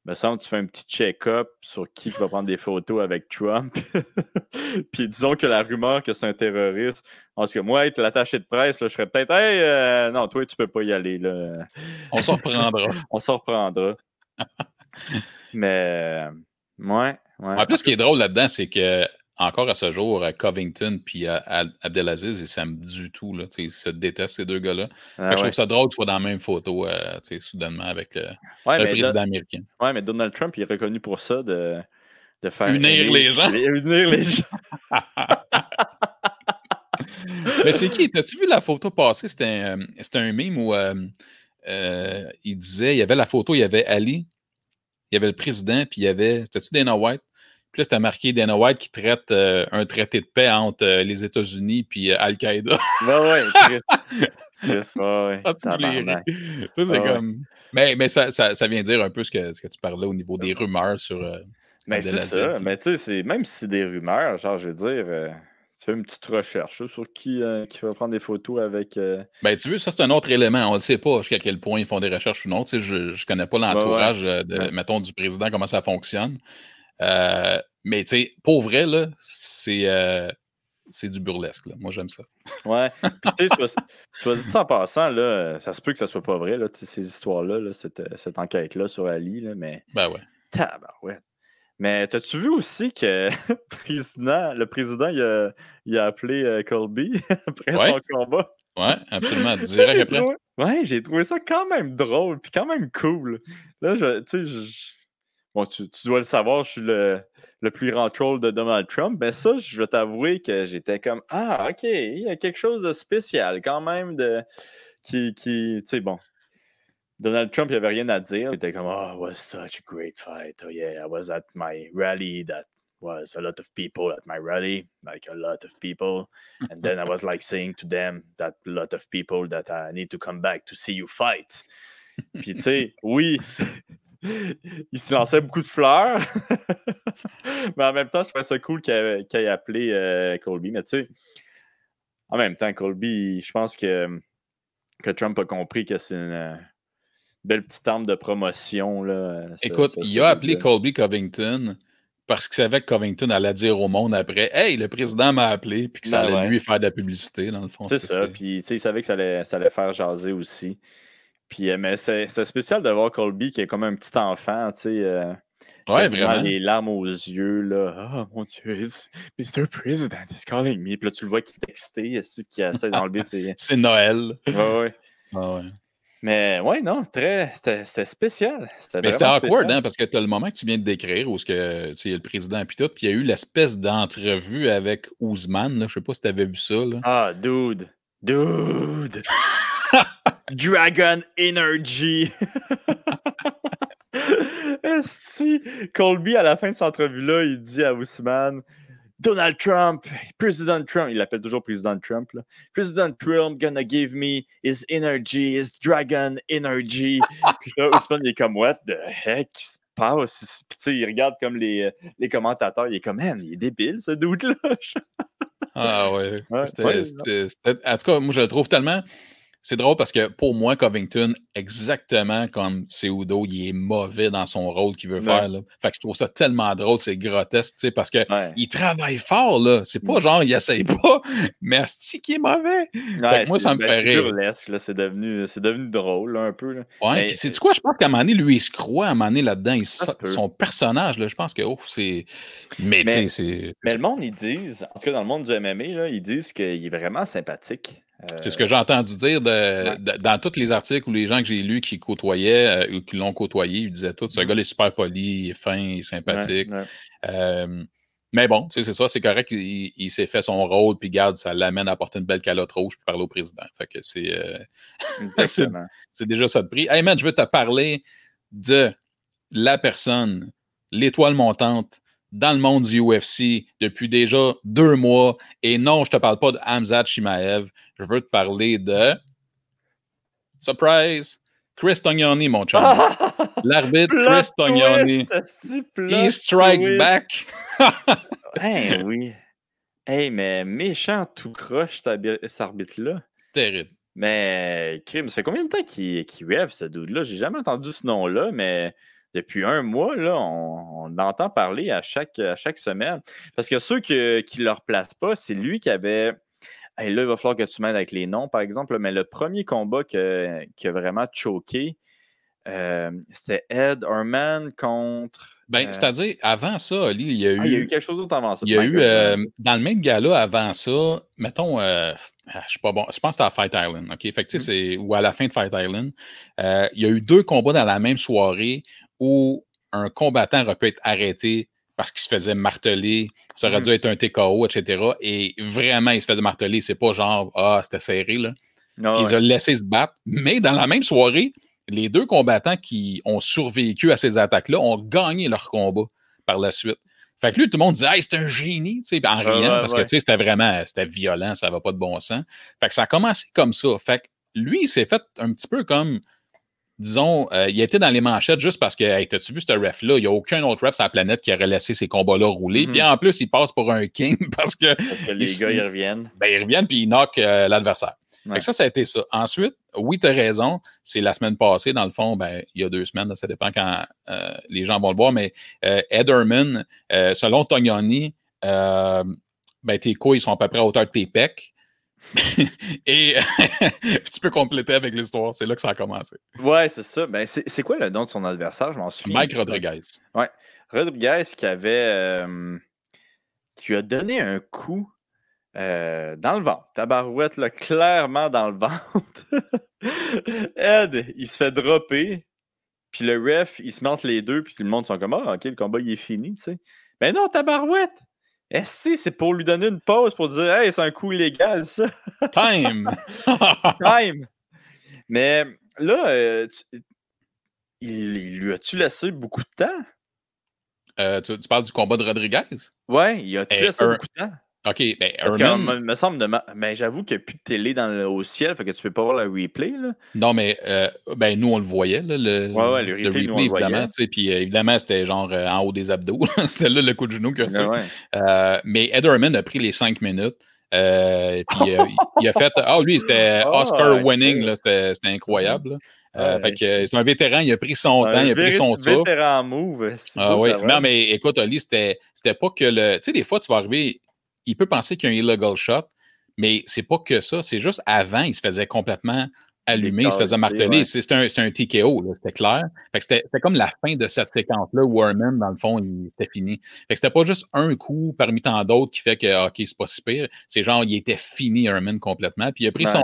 me semble que tu fais un petit check-up sur qui va prendre des photos avec Trump. puis disons que la rumeur que c'est un terroriste, en tout cas, moi, être l'attaché de presse, je serais peut-être Hey, euh, non, toi, tu peux pas y aller. Là. On s'en reprendra. On s'en reprendra. Mais, ouais, ouais. En plus, ce qui est drôle là-dedans, c'est que encore à ce jour, Covington puis Abdelaziz, ils s'aiment du tout. Là, ils se détestent, ces deux gars-là. Ah je trouve ça drôle qu'ils soient dans la même photo, euh, soudainement, avec le, président américain. Oui, mais Donald Trump, il est reconnu pour ça, de, de faire... Unir les gens. Unir les gens. mais c'est qui? As-tu vu la photo passer? C'était un, un meme où euh, euh, il disait, il y avait la photo, il y avait Ali, il y avait le président, puis il y avait, c'était-tu Dana White? Puis là, c'était marqué Dana White qui traite euh, un traité de paix entre euh, les États-Unis et euh, Al-Qaïda. Ben ouais, ouais. ouais. Ah, c'est comme. Mais, mais ça, ça, ça, vient dire un peu ce que, ce que tu parlais au niveau des rumeurs sur. mais c'est ça. Mais tu sais, même si c'est des rumeurs, genre, je veux dire. Tu fais une petite recherche sur qui, qui va prendre des photos avec. Ben, tu veux, ça, c'est un autre élément. On ne sait pas jusqu'à quel point ils font des recherches ou non. Tu sais, je ne connais pas l'entourage, mettons, du président, comment ça fonctionne. Euh, mais tu sais, pour vrai, là, c'est, euh, c'est du burlesque. Là. Moi, j'aime ça. Ouais. Puis tu sais, soit, dit en passant, là, ça se peut que ça soit pas vrai, là, ces histoires-là, là, cette, cette enquête-là sur Ali, là, mais. Ben ouais. ouais. Mais t'as-tu vu aussi que le président, le président il a, il a appelé euh, Colby après son combat? Ouais, absolument. Direct après. Ouais, j'ai trouvé ça quand même drôle, puis quand même cool. Là, tu sais, Bon, tu, dois le savoir, je suis le, plus grand troll de Donald Trump. Mais ça, je vais t'avouer que j'étais comme Ah, OK, il y a quelque chose de spécial quand même de qui, qui tu sais, bon. Donald Trump, il avait rien à dire. Il était comme Oh, it was such a great fight. Oh, yeah, I was at my rally that was a lot of people at my rally, like a lot of people. And then I was like saying to them that a lot of people that I need to come back to see you fight. Puis, tu sais, oui, il se lançait beaucoup de fleurs. mais en même temps, je trouvais ça cool qu'il ait, appelé euh, Colby. Mais tu sais, en même temps, Colby, je pense que, que Trump a compris que c'est une euh, belle petite arme de promotion. Là, Écoute, il a appelé Colby Covington parce qu'il savait que Covington allait dire au monde après Hey, le président m'a appelé, puis que ça ben allait lui faire de la publicité, dans le fond. C'est ça, puis il savait que ça allait, ça allait faire jaser aussi. Puis, euh, mais c'est spécial de voir Colby qui est comme un petit enfant, tu sais. Euh, ouais, vraiment. Les larmes aux yeux, là. Oh mon Dieu, Mr. President is calling me. Puis là, tu le vois qui est excité, qui essaie d'enlever ses. c'est Noël. Ouais, ouais. Ah, ouais. Mais ouais, non, très. C'était spécial. Mais c'était awkward, hein, parce que tu as le moment que tu viens de décrire où il y a le président et tout, puis il y a eu l'espèce d'entrevue avec Ousmane, là, je sais pas si tu avais vu ça. Là. Ah, dude. Dude. Dragon Energy. Esti, Colby, à la fin de cette entrevue-là, il dit à Ousmane Donald Trump, President Trump, il l'appelle toujours President Trump, là. President Trump gonna give me his energy, his dragon energy. Puis là, Ousmane, il est comme, what the heck qui se passe? Puis tu sais, il regarde comme les, les commentateurs, il est comme, man, il est débile, ce doute-là. ah ouais. ouais, c'était, en tout cas, moi, je le trouve tellement c'est drôle parce que pour moi, Covington, exactement comme Seudo, il est mauvais dans son rôle qu'il veut faire. Là. Fait que je trouve ça tellement drôle, c'est grotesque, tu sais, parce qu'il il travaille fort, là. C'est pas mm. genre, il essaye pas, mais c'est qui est mauvais. moi, ça me fait rire. C'est devenu, devenu drôle, un peu. Là. Ouais, c'est du quoi, je pense qu'à un moment donné, lui, il se croit, à un moment donné, là-dedans, son personnage, là, je pense que, oh, c'est. Mais, tu sais, c'est. Mais le monde, ils disent, en tout cas, dans le monde du MMA, là, ils disent qu'il est vraiment sympathique. C'est ce que j'ai entendu dire dans tous les articles ou les gens que j'ai lus qui côtoyaient euh, ou qui l'ont côtoyé. Ils disaient tout, ce mm. gars est super poli, il est fin, il est sympathique. Euh, mais bon, c'est ça, c'est correct. Il, s'est fait son rôle, puis garde, ça l'amène à porter une belle calotte rouge puis parler au président. Fait que c'est euh, c'est déjà ça de prix. Hey man, je veux te parler de la personne, l'étoile montante dans le monde du UFC depuis déjà deux mois. Et non, je te parle pas de Hamzat Shimaev. Je veux te parler de. Surprise! Chris Tognoni, mon chum. L'arbitre Chris Tognoni. He strikes back. hey, oui. Hey, mais méchant tout croche, cet arbitre-là. Terrible. Mais, crime, ça fait combien de temps qu'il qu rêve, ce dude-là? J'ai jamais entendu ce nom-là, mais depuis un mois, là, on, entend parler à chaque, à chaque semaine. Parce que ceux qui ne le replacent pas, c'est lui qui avait. là, il va falloir que tu m'aides avec les noms, par exemple, mais le premier combat qui a vraiment choqué, euh, c'était Ed Herman contre. Ben, euh, c'est-à-dire, avant ça, Ali, il y a eu. Ah, il y a eu quelque chose d'autre avant ça. Il y a eu, euh, dans le même gala avant ça, mettons, ah, je suis pas bon, je pense que c'était à Fight Island, OK? Fait que, mm-hmm. ou à la fin de Fight Island, il y a eu deux combats dans la même soirée où un combattant aurait pu être arrêté parce qu'il se faisait marteler, ça aurait dû mm-hmm. être un TKO, etc. Et vraiment, il se faisait marteler. C'est pas genre, ah, c'était serré, là. Non, ils ont laissé se battre. Mais dans la même soirée, les deux combattants qui ont survécu à ces attaques-là ont gagné leur combat par la suite. Fait que lui, tout le monde disait, hey, c'est un génie, tu sais, en riant, parce que, tu sais, c'était vraiment, c'était violent, ça va pas de bon sens. Fait que ça a commencé comme ça. Fait que lui, il s'est fait un petit peu comme, disons, euh, il était dans les manchettes juste parce que, hey, t'as-tu vu ce ref-là? Il n'y a aucun autre ref sur la planète qui aurait laissé ces combats-là rouler. Mm-hmm. Puis en plus, il passe pour un king parce que. Parce que les gars, ils reviennent. Ben, ils reviennent puis ils knockent euh, l'adversaire. Ça, ça a été ça. Ensuite, oui, tu as raison. C'est la semaine passée, dans le fond, ben, il y a deux semaines, ça dépend quand euh, les gens vont le voir, mais Ederman, selon Tognoni, ben, tes couilles sont à peu près à hauteur de tes pecs. Et tu peux compléter avec l'histoire. C'est là que ça a commencé. Ouais, c'est ça. Ben, c'est quoi le nom de son adversaire? Je m'en souviens. Mike Rodriguez. Ouais. Rodriguez qui avait. qui lui a donné un coup euh, dans le ventre. Tabarouette, là, clairement dans le ventre. Ed, il se fait dropper. Puis le ref, il se monte les deux. Puis le monde sont comme Ah, ok, le combat, il est fini, tu sais. Mais non, Tabarouette! Est-ce que c'est pour lui donner une pause pour dire Hey, c'est un coup illégal, ça? Time! Time! Mais là, euh, il, lui a-tu laissé beaucoup de temps? Euh, tu, parles du combat de Rodriguez? Ouais, il a-tu laissé beaucoup de temps? OK, ben Herman... me semble de ben, j'avoue qu'il n'y a plus de télé dans le... au ciel, fait que tu peux pas voir le replay. Là. Non, mais euh, ben, nous, on le voyait, là, le, ouais, ouais, le replay, le replay évidemment. Puis euh, évidemment, c'était genre euh, en haut des abdos. c'était là le coup de genou que ça. Ouais. mais Ed Herman a pris les cinq minutes. Euh, puis il a fait. Ah, lui, c'était ah, Oscar winning, c'était incroyable. fait que c'est un vétéran, il a pris son temps, il a pris son tour. vétéran move. Ah oui, non, mais écoute, Ali, c'était pas que le. Tu sais, des fois, tu vas arriver, il peut penser qu'il y a un illegal shot, mais c'est pas que ça. C'est juste avant, il se faisait complètement allumer, il se faisait marteler. C'est un, un, TKO, c'était clair. C'était comme la fin de cette séquence-là où Herman, dans le fond, il était fini. C'était pas juste un coup parmi tant d'autres qui fait que, OK, c'est pas si pire. C'est genre, il était fini, Herman, complètement. Puis il a pris son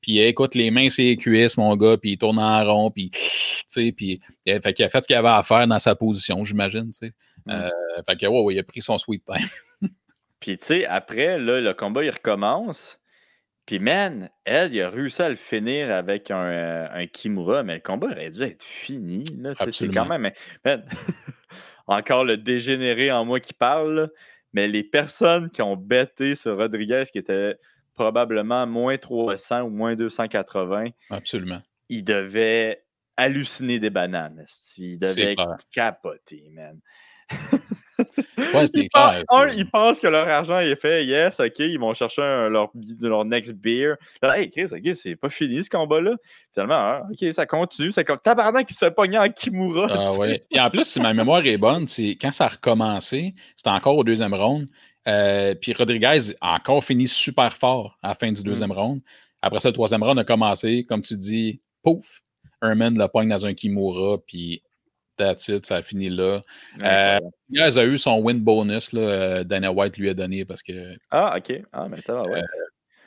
puis écoute, les mains, c'est les cuisses, mon gars, puis il tourne en rond, puis, tu sais, puis, fait qu'il a fait ce qu'il avait à faire dans sa position, j'imagine, tu sais. Mm. Euh, fait que, ouais, ouais, il a pris son sweet time. Puis, tu sais, après, là, le combat, il recommence. Puis, man, elle, il a réussi à le finir avec un, euh, un Kimura, mais le combat aurait dû être fini. C'est quand même. Man, encore le dégénéré en moi qui parle, mais les personnes qui ont bêté sur Rodriguez, qui était probablement moins 300 ou moins 280, Absolument. il devait halluciner des bananes. Il devait capoter, man. ils, pensent, pensent que leur argent est fait. Yes, OK, ils vont chercher leur, leur next beer. Là, hey, Chris, OK, c'est pas fini ce combat-là. Finalement, hein, OK, ça continue. C'est comme tabarnak qui se fait pogner en Kimura. Ah, ouais. Et en plus, si ma mémoire est bonne, c'est quand ça a recommencé, c'était encore au deuxième round. Euh, puis Rodriguez a encore fini super fort à la fin du mm. deuxième round. Après ça, le troisième round a commencé. Comme tu dis, pouf, Herman le pogne dans un Kimura, puis That's it, ça a fini là. Euh, a eu son win bonus, là, euh, Dana White lui a donné parce que. Ah, OK. Ah, mais t'as ouais.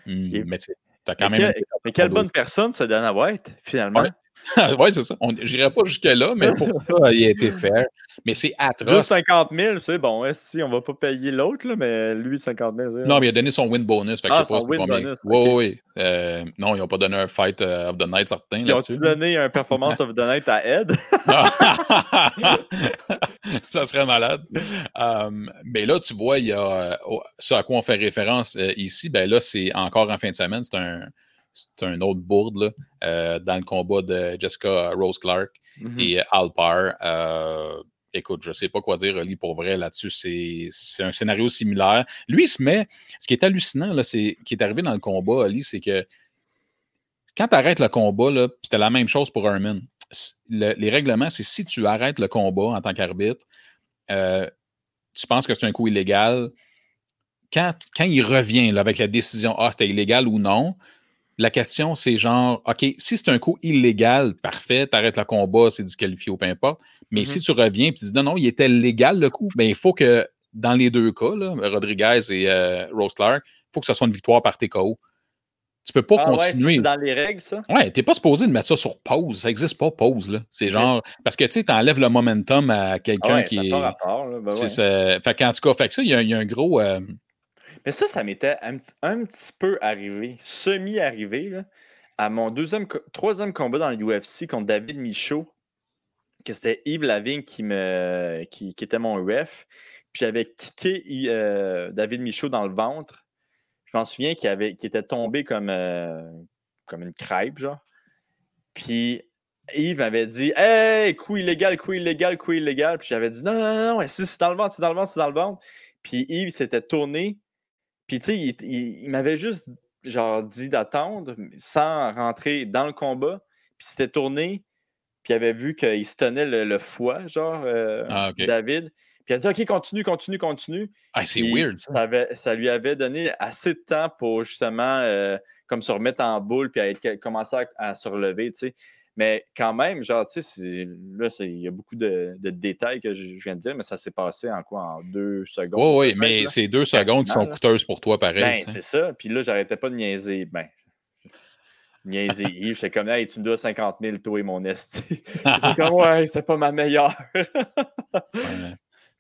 Euh, hmm, mais t'as quand même. mais quelle bonne personne, ce Dana White, finalement. oui, c'est ça. Je n'irai pas jusque-là, mais pour ça, il a été fair. Mais c'est atroce. Juste 50 000, c'est bon. Si on ne va pas payer l'autre, mais lui, 50 000. Non, mais il a donné son win bonus. Fait que ah, son pas win bonus. Oui, oui. Euh, non, ils n'ont pas donné un fight euh, of the night certain. Ils ont-tu donné un performance of the night à Ed? ça serait malade. Um, mais là, tu vois, il y a ce à quoi on fait référence ici. Ben là, c'est encore en fin de semaine. C'est un c'est un autre bourde euh, dans le combat de Jessica Rose Clark mm-hmm. et Alpar. Euh, écoute, je ne sais pas quoi dire, Oli, pour vrai, là-dessus. C'est un scénario similaire. Lui, il se met. Ce qui est hallucinant, là, c'est qui est arrivé dans le combat, Ali, c'est que quand tu arrêtes le combat, c'était la même chose pour Herman. les règlements, c'est si tu arrêtes le combat en tant qu'arbitre, euh, tu penses que c'est un coup illégal. Quand, quand il revient là, avec la décision, ah, c'était illégal ou non, la question, c'est genre, OK, si c'est un coup illégal, parfait, t'arrêtes le combat, c'est disqualifié ou peu importe. Mais mm-hmm. si tu reviens et tu dis non, non, il était légal le coup, bien, il faut que dans les deux cas, Rodriguez et euh, Rose Clark, il faut que ça soit une victoire par TKO. Tu peux pas ah continuer. Ouais, dans les règles, ça? Ouais, t'es pas supposé de mettre ça sur pause. Ça n'existe pas, pause. Là. C'est genre. Parce que tu sais, t'enlèves le momentum à quelqu'un qui est. Rapport, là. Ben ça... Fait qu'en tout cas, fait que ça, il y, a un gros. Euh, mais ça, ça m'était un, petit peu arrivé, semi-arrivé, à mon deuxième, troisième combat dans l'UFC contre David Michaud, que c'était Yves Lavigne qui, me, qui, était mon ref. Puis j'avais kické euh, David Michaud dans le ventre. Je m'en souviens qu'il avait, était tombé comme, euh, comme une crêpe, genre. Puis Yves m'avait dit Hey, coup illégal, coup illégal, coup illégal. Puis j'avais dit Non, non, non, c'est dans le ventre, c'est dans le ventre, c'est dans le ventre. Puis Yves s'était tourné, puis, tu sais, il, m'avait juste genre dit d'attendre sans rentrer dans le combat. Puis, s'était tourné, puis il avait vu qu'il se tenait le, foie, genre, euh, ah, David. Puis, il a dit OK, continue, continue, continue. Ah, c'est weird. Ça. Ça, lui avait donné assez de temps pour justement euh, comme se remettre en boule puis à commencer à, à se relever, tu sais. Mais quand même, genre, tu sais, là, il y a beaucoup de, détails que je, viens de dire, mais ça s'est passé en quoi? En deux secondes? Oui, oui, mais c'est deux secondes qui sont coûteuses pour toi, pareil. Ben, c'est ça. Puis là, j'arrêtais pas de niaiser. Ben, niaiser Yves. J'étais comme, hey, tu me dois 50 000, toi et mon esti. c'est comme, ouais, c'est pas ma meilleure.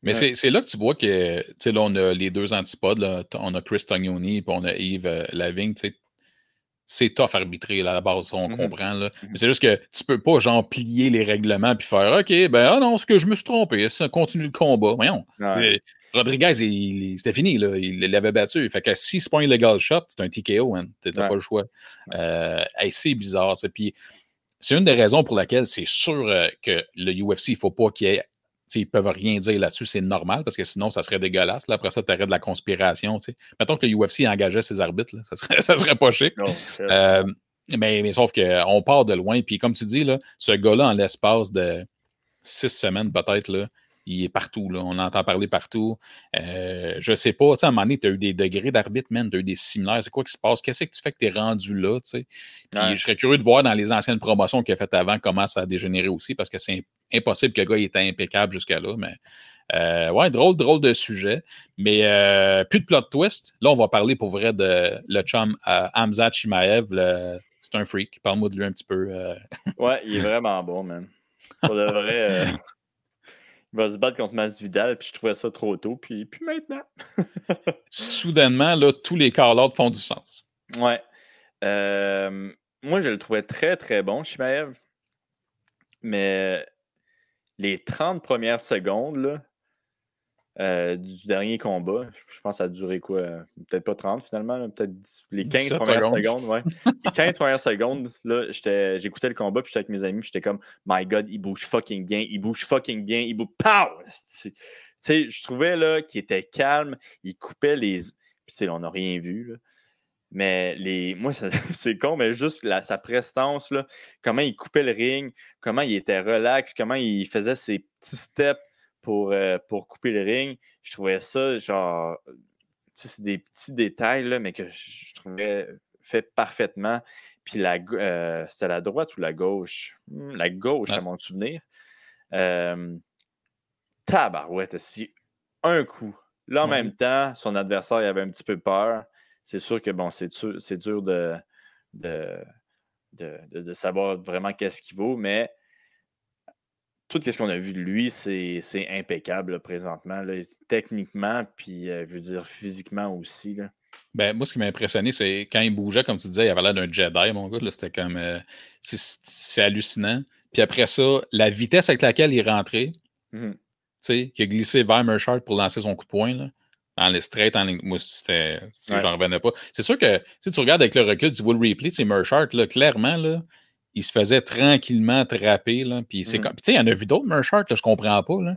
Mais c'est là que tu vois que, tu sais, là, on a les deux antipodes. Là. On a Chris Tognoni, puis on a Yves euh, Lavigne. Tu sais, c'est tough arbitrer à la base, on mmh comprend. Là. Mmh Mais c'est juste que tu peux pas genre plier les règlements puis faire OK, ben ah non, ce que je me suis trompé, ça continue le combat? Voyons. Rodriguez, c'était fini, là. il l'avait battu. Fait que si c'est pas un illegal shot, c'est un TKO, hein. t'as pas le choix. Euh, c'est bizarre. Ça. Puis c'est une des raisons pour laquelle c'est sûr euh, que le UFC, il faut pas qu'il y ait ils peuvent rien dire là-dessus, c'est normal parce que sinon, ça serait dégueulasse. Là, après ça, tu aurais de la conspiration. T'sais. Mettons que le UFC engageait ses arbitres, ça, serait, ça serait pas chic. Euh, mais, mais sauf qu'on part de loin. Puis comme tu dis, là, ce gars-là, en l'espace de six semaines peut-être, il est partout. Là. On entend parler partout. Euh, je sais pas, à un moment donné, tu as eu des degrés d'arbitre, man, tu as eu des similaires. C'est quoi qui se passe? Qu'est-ce que tu fais que tu es rendu là? Puis je serais curieux de voir dans les anciennes promotions qu'il a faites avant comment ça a dégénéré aussi, parce que c'est impossible que le gars était impeccable jusqu'à là. Mais euh, ouais, drôle, drôle de sujet. Mais euh, plus de plot twist. Là, on va parler pour vrai de le chum euh, Hamza Chimaev. C'est un freak. Parle-moi de lui un petit peu. ouais, il est vraiment bon, man. Pour de vrai. Va se battre contre Masvidal, puis je trouvais ça trop tôt, puis, puis maintenant. Soudainement, là, tous les call font du sens. Ouais. moi, je le trouvais très, très bon, Chimaev. Mais les 30 premières secondes là, euh, du dernier combat, je pense que ça a duré quoi? Peut-être pas 30 finalement, peut-être les 15 premières secondes. ouais. les 15 premières secondes, là, j'écoutais le combat, puis j'étais avec mes amis, puis j'étais comme, My God, il bouge fucking bien, il bouge fucking bien, il bouge. Pow! Tu sais, je trouvais là qu'il était calme, il coupait les. Puis tu sais, on n'a rien vu. Là. Mais les, moi, c'est con, mais juste la, sa prestance, là, comment il coupait le ring, comment il était relax, comment il faisait ses petits steps pour, euh, pour couper le ring. Je trouvais ça, genre, c'est des petits détails, là, mais que je trouvais fait parfaitement. Puis la, euh, c'était la droite ou la gauche? Hmm, la gauche, à mon souvenir. Euh, tabarouette, si un coup. Là, en même temps, son adversaire il avait un petit peu peur c'est sûr que bon, c'est dur, de, de, de, savoir vraiment qu'est-ce qu'il vaut, mais tout ce qu'on a vu de lui, c'est impeccable présentement, techniquement, puis je veux dire physiquement aussi. Là. Ben, moi, ce qui m'a impressionné, c'est quand il bougeait, comme tu disais, il avait l'air d'un Jedi, mon gars. C'était comme. c'est hallucinant. Puis après ça, la vitesse avec laquelle il est rentré, mmh tu sais, qui a glissé vers Merchart pour lancer son coup de poing, là, dans les straight, en moi, c'était. J'en revenais pas. C'est sûr que si tu regardes avec le recul, tu vois le replay, c'est Merchart, là, clairement, là, il se faisait tranquillement trapper. Là, puis c'est mmh. comme. Tu sais, il y en a vu d'autres, Merchart, je comprends pas. Là.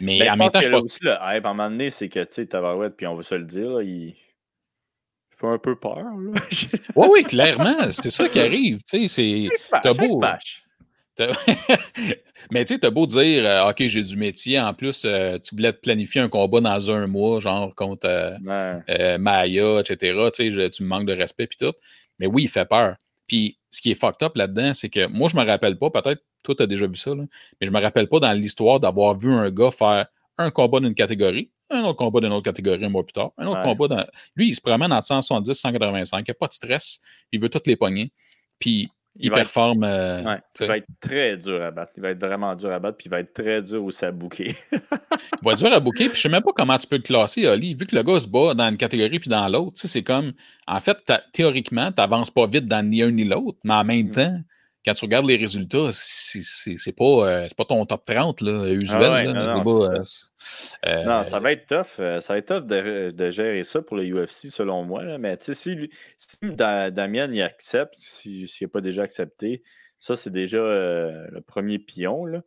Mais ben, en même temps, je pense. Aussi, le hype, à un moment donné, c'est que, tu sais, Tabarouette, puis on va se le dire, il fait un peu peur. oui, oui, clairement. C'est ça qui arrive. Tu sais, c'est. T'as beau. Mais tu sais, t'as beau dire, euh, OK, j'ai du métier, en plus, euh, tu voulais te planifier un combat dans un mois, genre contre euh, Maya, etc. Tu sais, tu me manques de respect, puis tout. Mais oui, il fait peur. Puis ce qui est fucked up là-dedans, c'est que moi, je me rappelle pas, peut-être toi, tu as déjà vu ça, là, mais je me rappelle pas dans l'histoire d'avoir vu un gars faire un combat d'une catégorie, un autre combat d'une autre catégorie un mois plus tard, un autre combat dans. Lui, il se promène en 170, 185, il n'y a pas de stress, il veut toutes les pogner. Puis il, performe. Euh, il va être très dur à battre. Il va être vraiment dur à battre, puis il va être très dur aussi à bouquer. il va être dur à bouquer, puis je sais même pas comment tu peux le classer, Ali. Vu que le gars se bat dans une catégorie puis dans l'autre, c'est comme. En fait, théoriquement, tu n'avances pas vite dans ni un ni l'autre, mais en même mm. temps, quand tu regardes les résultats, c'est pas, euh, pas ton top 30 là, usuel. non, ça va être tough. Euh, ça va être tough de, gérer ça pour le UFC, selon moi. Mais si, si Damien y accepte, s'il n'a pas déjà accepté, ça, c'est déjà euh, le premier pion. Là.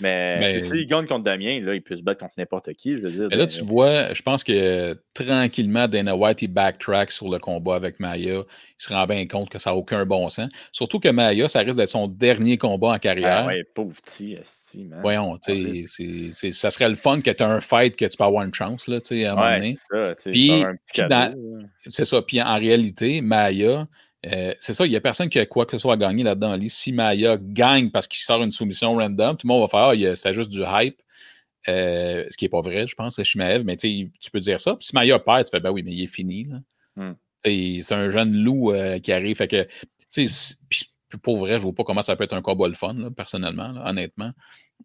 Mais, s'il gagne contre Damien, là, il peut se battre contre n'importe qui. Je veux dire, mais là, tu vois, je pense que tranquillement, Dana White, il backtrack sur le combat avec Maya. Il se rend bien compte que ça n'a aucun bon sens. Surtout que Maya, ça risque d'être son dernier combat en carrière. Ah ouais, pauvre petit, man. Voyons, tu sais, ça serait le fun que tu aies un fight que tu peux avoir une chance, là, tu sais, à un moment donné. C'est ça. Puis en réalité, Maya, euh, c'est ça, il n'y a personne qui a quoi que ce soit à gagner là-dedans. Si Maya gagne parce qu'il sort une soumission random, tout le monde va faire ah, c'est juste du hype. Euh, ce qui n'est pas vrai, je pense, Shimaev, mais tu peux dire ça. Puis si Maya perd, tu fais ben oui, mais il est fini. Hmm. C'est un jeune loup euh, qui arrive. Fait que, puis, pour vrai, je ne vois pas comment ça peut être un combat le fun, personnellement, honnêtement.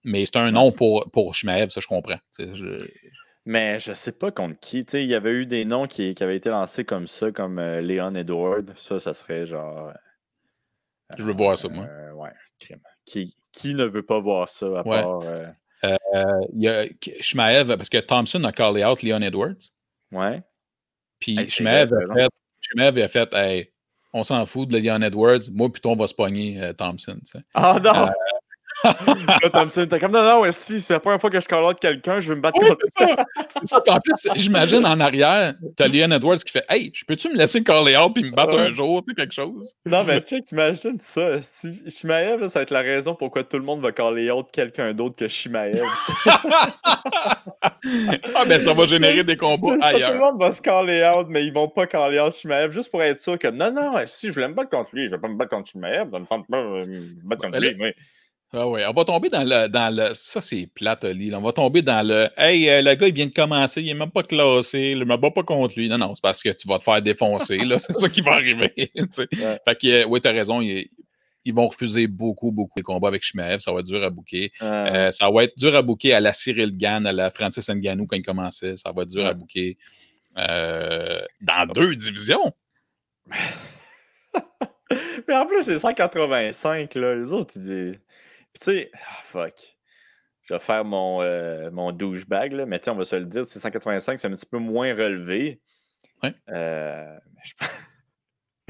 Mais c'est un nom pour, pour Shimaev, ça je comprends. Je, mais je sais pas contre qui. il y avait eu des noms qui, avaient été lancés comme ça, comme euh, Leon Edward. Ça, ça serait genre. je veux voir ça, moi. Euh, ouais, qui, qui ne veut pas voir ça à part. Euh, il y a Shmaev, parce que Thompson a callé out Leon Edwards. Ouais. Puis hey, Shmaev a fait, Shmaev a fait hey, on s'en fout de Leon Edwards, moi plutôt on va se pogner Thompson. Ah non! Thompson, t'es comme non, non, si c'est la première fois que je call out quelqu'un, je vais me battre contre ça. C'est ça. En plus, j'imagine en arrière, t'as Leon Edwards qui fait Hey, je peux-tu me laisser caller out puis me battre un jour, tu sais, quelque chose? Non, mais tu imagines ça. Si Shimaev, ça va être la raison pourquoi tout le monde va caller out quelqu'un d'autre que Shimaev. ah, ben ça va générer des combats ailleurs. tout le monde va se caller out, mais ils vont pas caller out Shimaev juste pour être sûr que non, non, si je voulais me battre contre lui, je vais pas me battre contre Shimaev, je vais me battre contre lui. Oui. Ah oui, on va tomber dans le. Dans le ça, c'est plate, Oli. On va tomber dans le. Hey, euh, le gars, il vient de commencer, il n'est même pas classé, il ne me bat pas contre lui. Non, non, c'est parce que tu vas te faire défoncer. là, c'est ça qui va arriver. Fait que, euh, oui, tu as raison. ils vont refuser beaucoup, beaucoup de combats avec Shmeev. Ça va être dur à bouquer. Euh, ça va être dur à bouquer à la Cyril Gann, à la Francis Nganou quand il commençait. Ça va être dur à bouquer dans deux divisions. Mais en plus, les 185, là, les autres, tu dis tu sais, ah, fuck. Je vais faire mon, euh, mon douchebag, là, mais on va se le dire, c'est 185, c'est un petit peu moins relevé. Ouais. Euh, je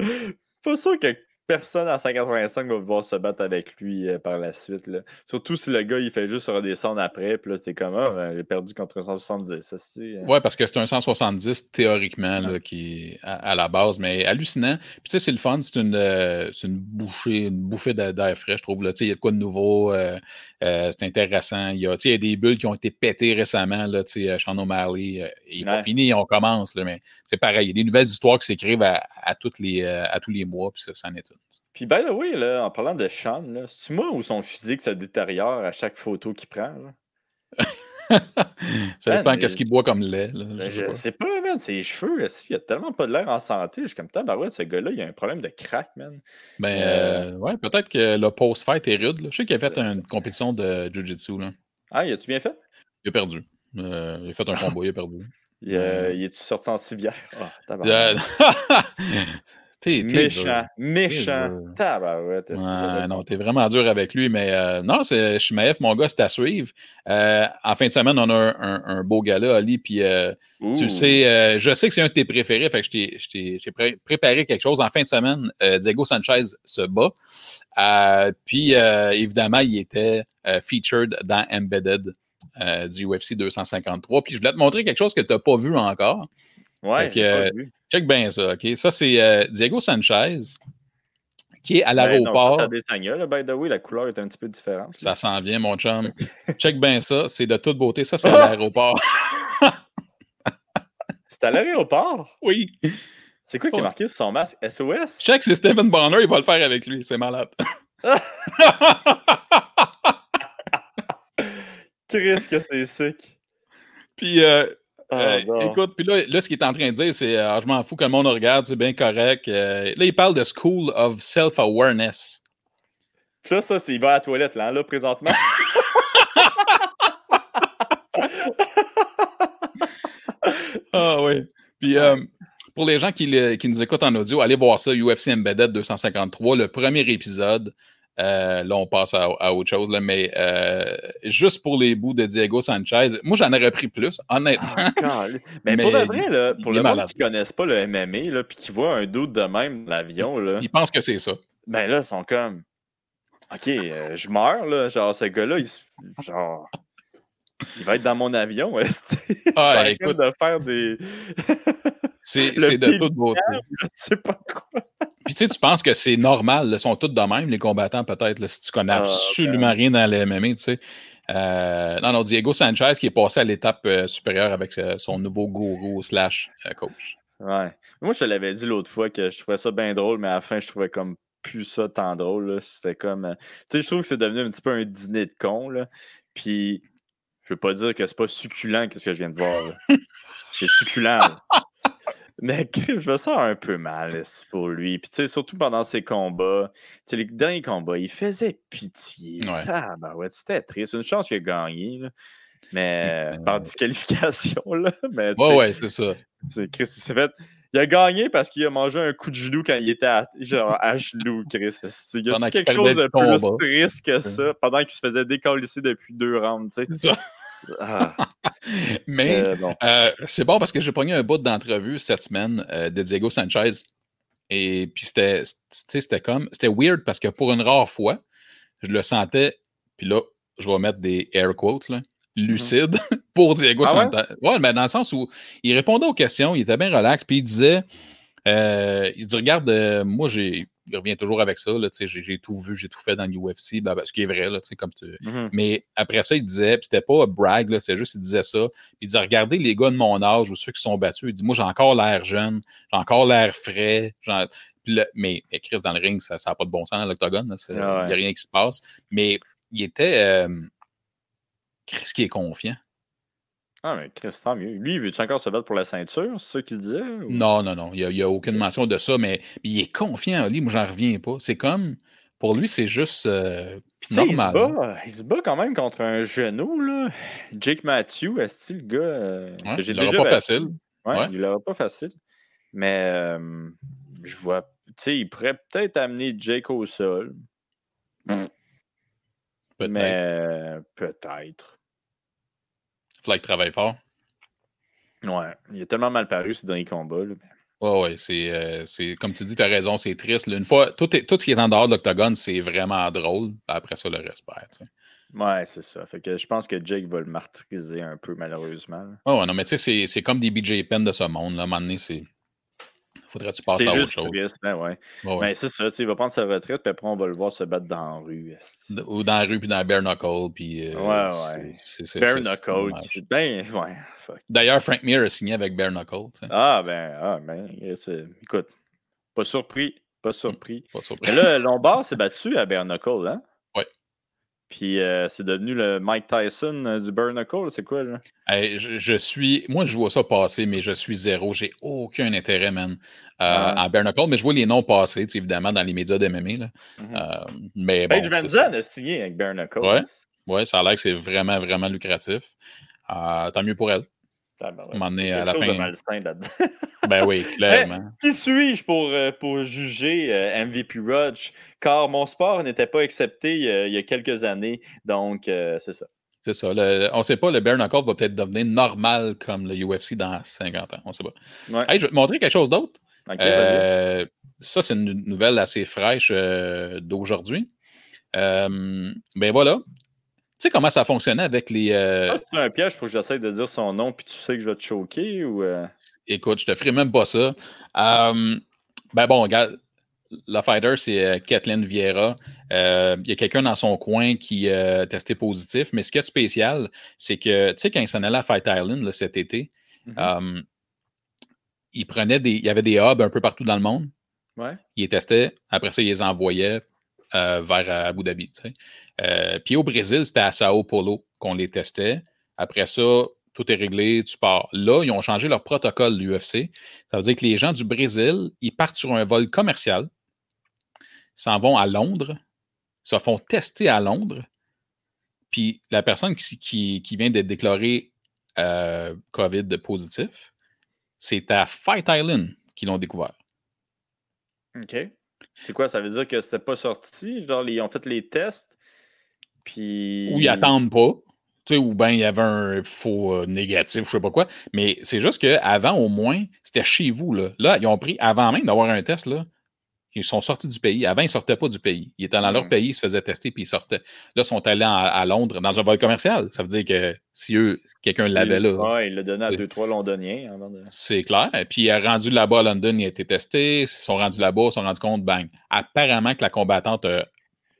suis pas sûr que personne à 185 va pouvoir se battre avec lui euh, par la suite. Là. Surtout si le gars il fait juste redescendre après, puis là c'est comme ah, ben, j'ai perdu contre un 170. Ça, euh. Ouais, parce que c'est un 170 théoriquement là, qui à, la base, mais hallucinant. Puis tu sais, c'est le fun, c'est une, euh, une bouchée, une bouffée d'air frais, je trouve. Il y a de quoi de nouveau. c'est intéressant. Il y, a, il y a des bulles qui ont été pétées récemment. Là, Sean O'Malley. il pas fini, on commence. Là, mais c'est pareil. Il y a des nouvelles histoires qui s'écrivent à, à, toutes les, à tous les mois, puis ça, ça en est une. Puis, by the way, là, en parlant de Sean, c'est moi ou son physique se détériore à chaque photo qu'il prend? ça dépend qu'est-ce qu'il boit comme lait. Là, ben, je, sais pas, man. Ses cheveux, il a tellement pas de l'air en santé? Je suis comme, ouais, ce gars-là, il a un problème de crack, man. Ben, euh, ouais, peut-être que le post-fight est rude. Je sais qu'il a fait une compétition de Jiu-Jitsu. Ah, il a-tu bien fait? Il a perdu. Euh, il a fait un combat, il a perdu. Il, il est-tu sorti en civière? Oh, T'es, méchant, méchant. Tabarouette. Ouais, non, t'es vraiment dur avec lui, mais euh, non, c'est Shimaev, mon gars, c'est à suivre. Euh, en fin de semaine, on a un, beau gars-là, Ali, puis euh, tu le sais, je sais que c'est un de tes préférés, fait que je t'ai préparé quelque chose. En fin de semaine, Diego Sanchez se bat. puis, évidemment, il était featured dans Embedded du UFC 253. Puis, je voulais te montrer quelque chose que tu n'as pas vu encore. Ouais, que, check bien ça, OK? Ça, c'est euh, Diego Sanchez qui est à ben l'aéroport. là, by the way, la couleur est un petit peu différente. Ça sent bien, mon chum. check bien ça, c'est de toute beauté. Ça, c'est à l'aéroport. c'est à l'aéroport? Oui. C'est quoi qui est marqué sur son masque? SOS? Check, c'est Stephen Bonner, il va le faire avec lui. C'est malade. Chris, que c'est sick. Puis, euh, ah, euh, écoute, puis là, là, ce qu'il est en train de dire, c'est ah, je m'en fous que le monde regarde, c'est bien correct. Euh, là, il parle de School of Self-Awareness. Puis là, ça, c'est il va à la toilette, là, là présentement. ah oui. Puis euh, pour les gens qui, qui, nous écoutent en audio, allez voir ça, UFC Embedded 253, le premier épisode. Euh, là, on passe à, autre chose, là, mais euh, juste pour les bouts de Diego Sanchez, moi, j'en aurais pris plus, honnêtement. Ah, mais, pour le vrai, là, pour le monde qui ne connaissent pas le MMA, puis qui voit un doute de même dans l'avion, ils pensent que c'est ça. Ben là, ils sont comme OK, euh, je meurs, là. Genre, ce gars-là, il, genre, il va être dans mon avion. Ah, écoute. de faire des. C'est de toute beauté. Je sais pas quoi. Puis tu sais, tu penses que c'est normal, ils sont tous de même, les combattants, peut-être, si tu connais ah, absolument rien dans les MMA, tu sais. Euh, non, non, Diego Sanchez qui est passé à l'étape euh, supérieure avec euh, son nouveau gourou slash coach. Ouais. Moi, je te l'avais dit l'autre fois que je trouvais ça bien drôle, mais à la fin, je trouvais comme plus ça tant drôle. C'était comme. tu sais, je trouve que c'est devenu un petit peu un dîner de con. Là. Puis, je veux pas dire que c'est pas succulent, qu'est-ce que je viens de voir. c'est succulent. Mais je me sens un peu mal pour lui. Puis, tu sais, surtout pendant ses combats, tu sais, les derniers combats, il faisait pitié. Ouais. Ah, ben ouais, c'était triste. Une chance qu'il a gagné, là. Mais par disqualification, là. Mais, ouais, ouais, c'est ça. Chris, il s'est fait. Il a gagné parce qu'il a mangé un coup de genou quand il était à, genre, à genoux, Chris. Il y a quelque chose de plus triste que ça pendant qu'il se faisait décalisser depuis deux rounds, tu sais? Ah. Mais euh, euh, c'est bon parce que j'ai pogné un bout d'entrevue cette semaine euh, de Diego Sanchez. Et puis c'était, c'était comme. C'était weird parce que pour une rare fois, je le sentais. Puis là, je vais mettre des air quotes, là, lucide pour Diego ah Sanchez. Ouais? mais dans le sens où il répondait aux questions, il était bien relax. Puis il disait. il dit Regarde, moi, j'ai il revient toujours avec ça. J'ai tout vu, j'ai tout fait dans l'UFC, ce qui est vrai. Là, comme mm-hmm. Mais après ça, il disait, puis c'était pas un brag, c'est juste il disait ça. il disait Regardez les gars de mon âge ou ceux qui sont battus. Il dit Moi, j'ai encore l'air jeune, j'ai encore l'air frais. mais, Chris, dans le ring, ça n'a pas de bon sens l'octogone. Il n'y a rien qui se passe. Mais il était. Euh, Chris qui est confiant. Ah, mais Chris, tant mieux. Lui, veut-tu encore se battre pour la ceinture? C'est ça qu'il disait? Non, non, non. Il n'y a, aucune mention de ça, mais il est confiant, Ali. Moi, j'en reviens pas. C'est comme. Pour lui, c'est juste euh, normal. Il se, bat, il se, bat, quand même contre un genou, là. Jake Matthew, est-ce le gars euh, que j'ai déjà. pas facile. Ouais, Il l'aura pas facile. Mais euh, je vois. Tu sais, il pourrait peut-être amener Jake au sol. Peut-être. Mais peut-être. Flag travaille fort. Ouais, il a tellement mal paru ces derniers combats. Là. Ouais, ouais, c'est, euh, c'est comme tu dis, tu as raison, c'est triste. Une fois, tout, tout ce qui est en dehors de l'octogone, c'est vraiment drôle. Après ça, le respect. Tu sais. Ouais, c'est ça. Fait que je pense que Jake va le martyriser un peu, malheureusement. Oh, non, mais tu sais, c'est, c'est comme des BJ Penn de ce monde. Là. À un moment donné, c'est. Faudrait-tu passer à autre chose? Triste, ben ouais. Ben, c'est ça, il va prendre sa retraite, puis après, on va le voir se battre dans la rue. Ou dans la rue, puis dans la bare knuckle. Puis, euh, ouais, ouais. Bare knuckle. Ben, ouais. D'ailleurs, Frank Mir a signé avec bare knuckle. Ah, ben, ah, ben, écoute, pas surpris. Pas surpris. Pas surpris. Mais là, Lombard s'est battu à bare knuckle, hein? Puis euh, c'est devenu le Mike Tyson euh, du Burnacle, c'est quoi là? je, suis. Moi, je vois ça passer, mais je suis zéro. J'ai aucun intérêt, man, euh, en Burnacle. Mais je vois les noms passer, évidemment, dans les médias de MMA. Là. Mm mais bon, a signé avec Burnacle. Ouais, ouais, ça a l'air que c'est vraiment, vraiment lucratif. tant mieux pour elle. Ah, ben à la fin. ben oui, clairement. qui suis-je pour, euh, pour juger euh, MVP Rudge? Car mon sport n'était pas accepté il y a quelques années. Donc, euh, c'est ça. C'est ça. on ne sait pas, le Bare Knuckle va peut-être devenir normal comme le UFC dans 50 ans. On ne sait pas. je vais te montrer quelque chose d'autre. ça, c'est une nouvelle assez fraîche d'aujourd'hui. ben voilà, tu sais comment ça fonctionnait avec les. Euh... Ah, c'est un piège pour que j'essaie de dire son nom puis tu sais que je vais te choquer ou. Euh? Écoute, je te ferai même pas ça. ben bon, regarde, la fighter, c'est euh, Kathleen Vieira. Euh, il y a quelqu'un dans son coin qui a testé positif, mais ce qui est spécial, c'est que, tu sais, quand il s'en allait à Fight Island cet été, mm-hmm. il prenait des. Il y avait des hubs un peu partout dans le monde. Ouais. Il les testait, après ça, il les envoyait vers Abu Dhabi. Tu sais. Euh, puis au Brésil, c'était à Sao Paulo qu'on les testait. Après ça, tout est réglé, tu pars. Là, ils ont changé leur protocole, l'UFC. Ça veut dire que les gens du Brésil, ils partent sur un vol commercial, s'en vont à Londres, se font tester à Londres, puis la personne qui, vient d'être déclarée euh, COVID positif, c'est à Fight Island qu'ils l'ont découvert. OK. C'est quoi? Ça veut dire que c'était pas sorti? Genre, ils ont fait les tests, puis... Ou ils attendent pas. ou bien il y avait un faux euh, négatif, je sais pas quoi. Mais c'est juste qu'avant, au moins, c'était chez vous. Là. là, ils ont pris, avant même d'avoir un test, là, ils sont sortis du pays. Avant, ils ne sortaient pas du pays. Ils étaient dans leur mmh. pays, ils se faisaient tester, puis ils sortaient. Là, ils sont allés à, Londres dans un vol commercial. Ça veut dire que si eux, quelqu'un l'avait là. Oui, il l'a donné à deux, trois Londoniens. C'est clair. Puis, il est rendu là-bas à London, il a été testé. Ils sont rendus là-bas, ils se sont rendus compte, bang. Apparemment que la combattante n'a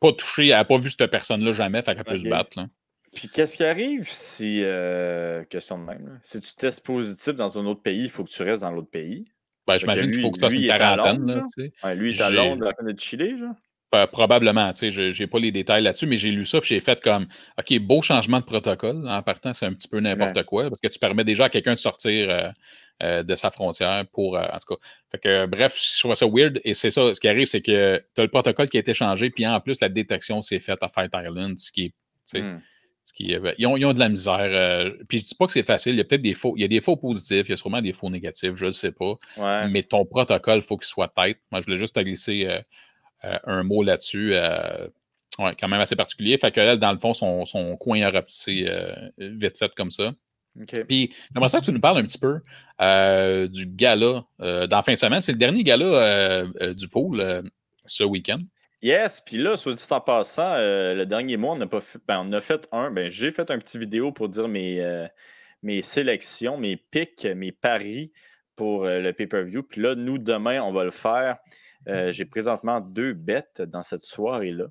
pas touché, elle n'a pas vu cette personne-là jamais, fait qu'elle peut se battre. Là. Puis qu'est-ce qui arrive si, euh, question de même, si tu testes positif dans un autre pays, il faut que tu restes dans l'autre pays? Ben, j'imagine qu'il faut que tu fasses une quarantaine. Là, ouais, lui, il est à Londres, à la de Chili, genre? Euh, probablement, tu sais, je n'ai pas les détails là-dessus, mais j'ai lu ça, puis j'ai fait comme, OK, beau changement de protocole. En partant, c'est un petit peu n'importe quoi, parce que tu permets déjà à quelqu'un de sortir euh, euh, de sa frontière pour, en tout cas. Fait que, bref, je trouve ça weird, et c'est ça, ce qui arrive, c'est que tu as le protocole qui a été changé, puis en plus, la détection s'est faite à Fight Island, ce qui est, hmm. ils, ont, de la misère. puis je dis pas que c'est facile. Il y a peut-être des faux. Il y a des faux positifs, il y a sûrement des faux négatifs, je ne sais pas. Mais ton protocole, il faut qu'il soit tête. Moi, je voulais juste te glisser euh, un mot là-dessus. Euh, ouais, quand même assez particulier. Fait que dans le fond, son, son coin a rapetissé euh, vite fait comme ça. Puis, j'aimerais ça que tu nous parles un petit peu du gala dans la fin de semaine. C'est le dernier gala du pôle ce week-end. Yes, puis là, soit dit en passant, le dernier mois, on a, pas fait, ben, on a fait un. Ben, j'ai fait un petit vidéo pour dire mes, mes sélections, mes pics, mes paris pour le pay-per-view. Puis là, nous, demain, on va le faire. Euh, j'ai présentement deux bêtes dans cette soirée-là.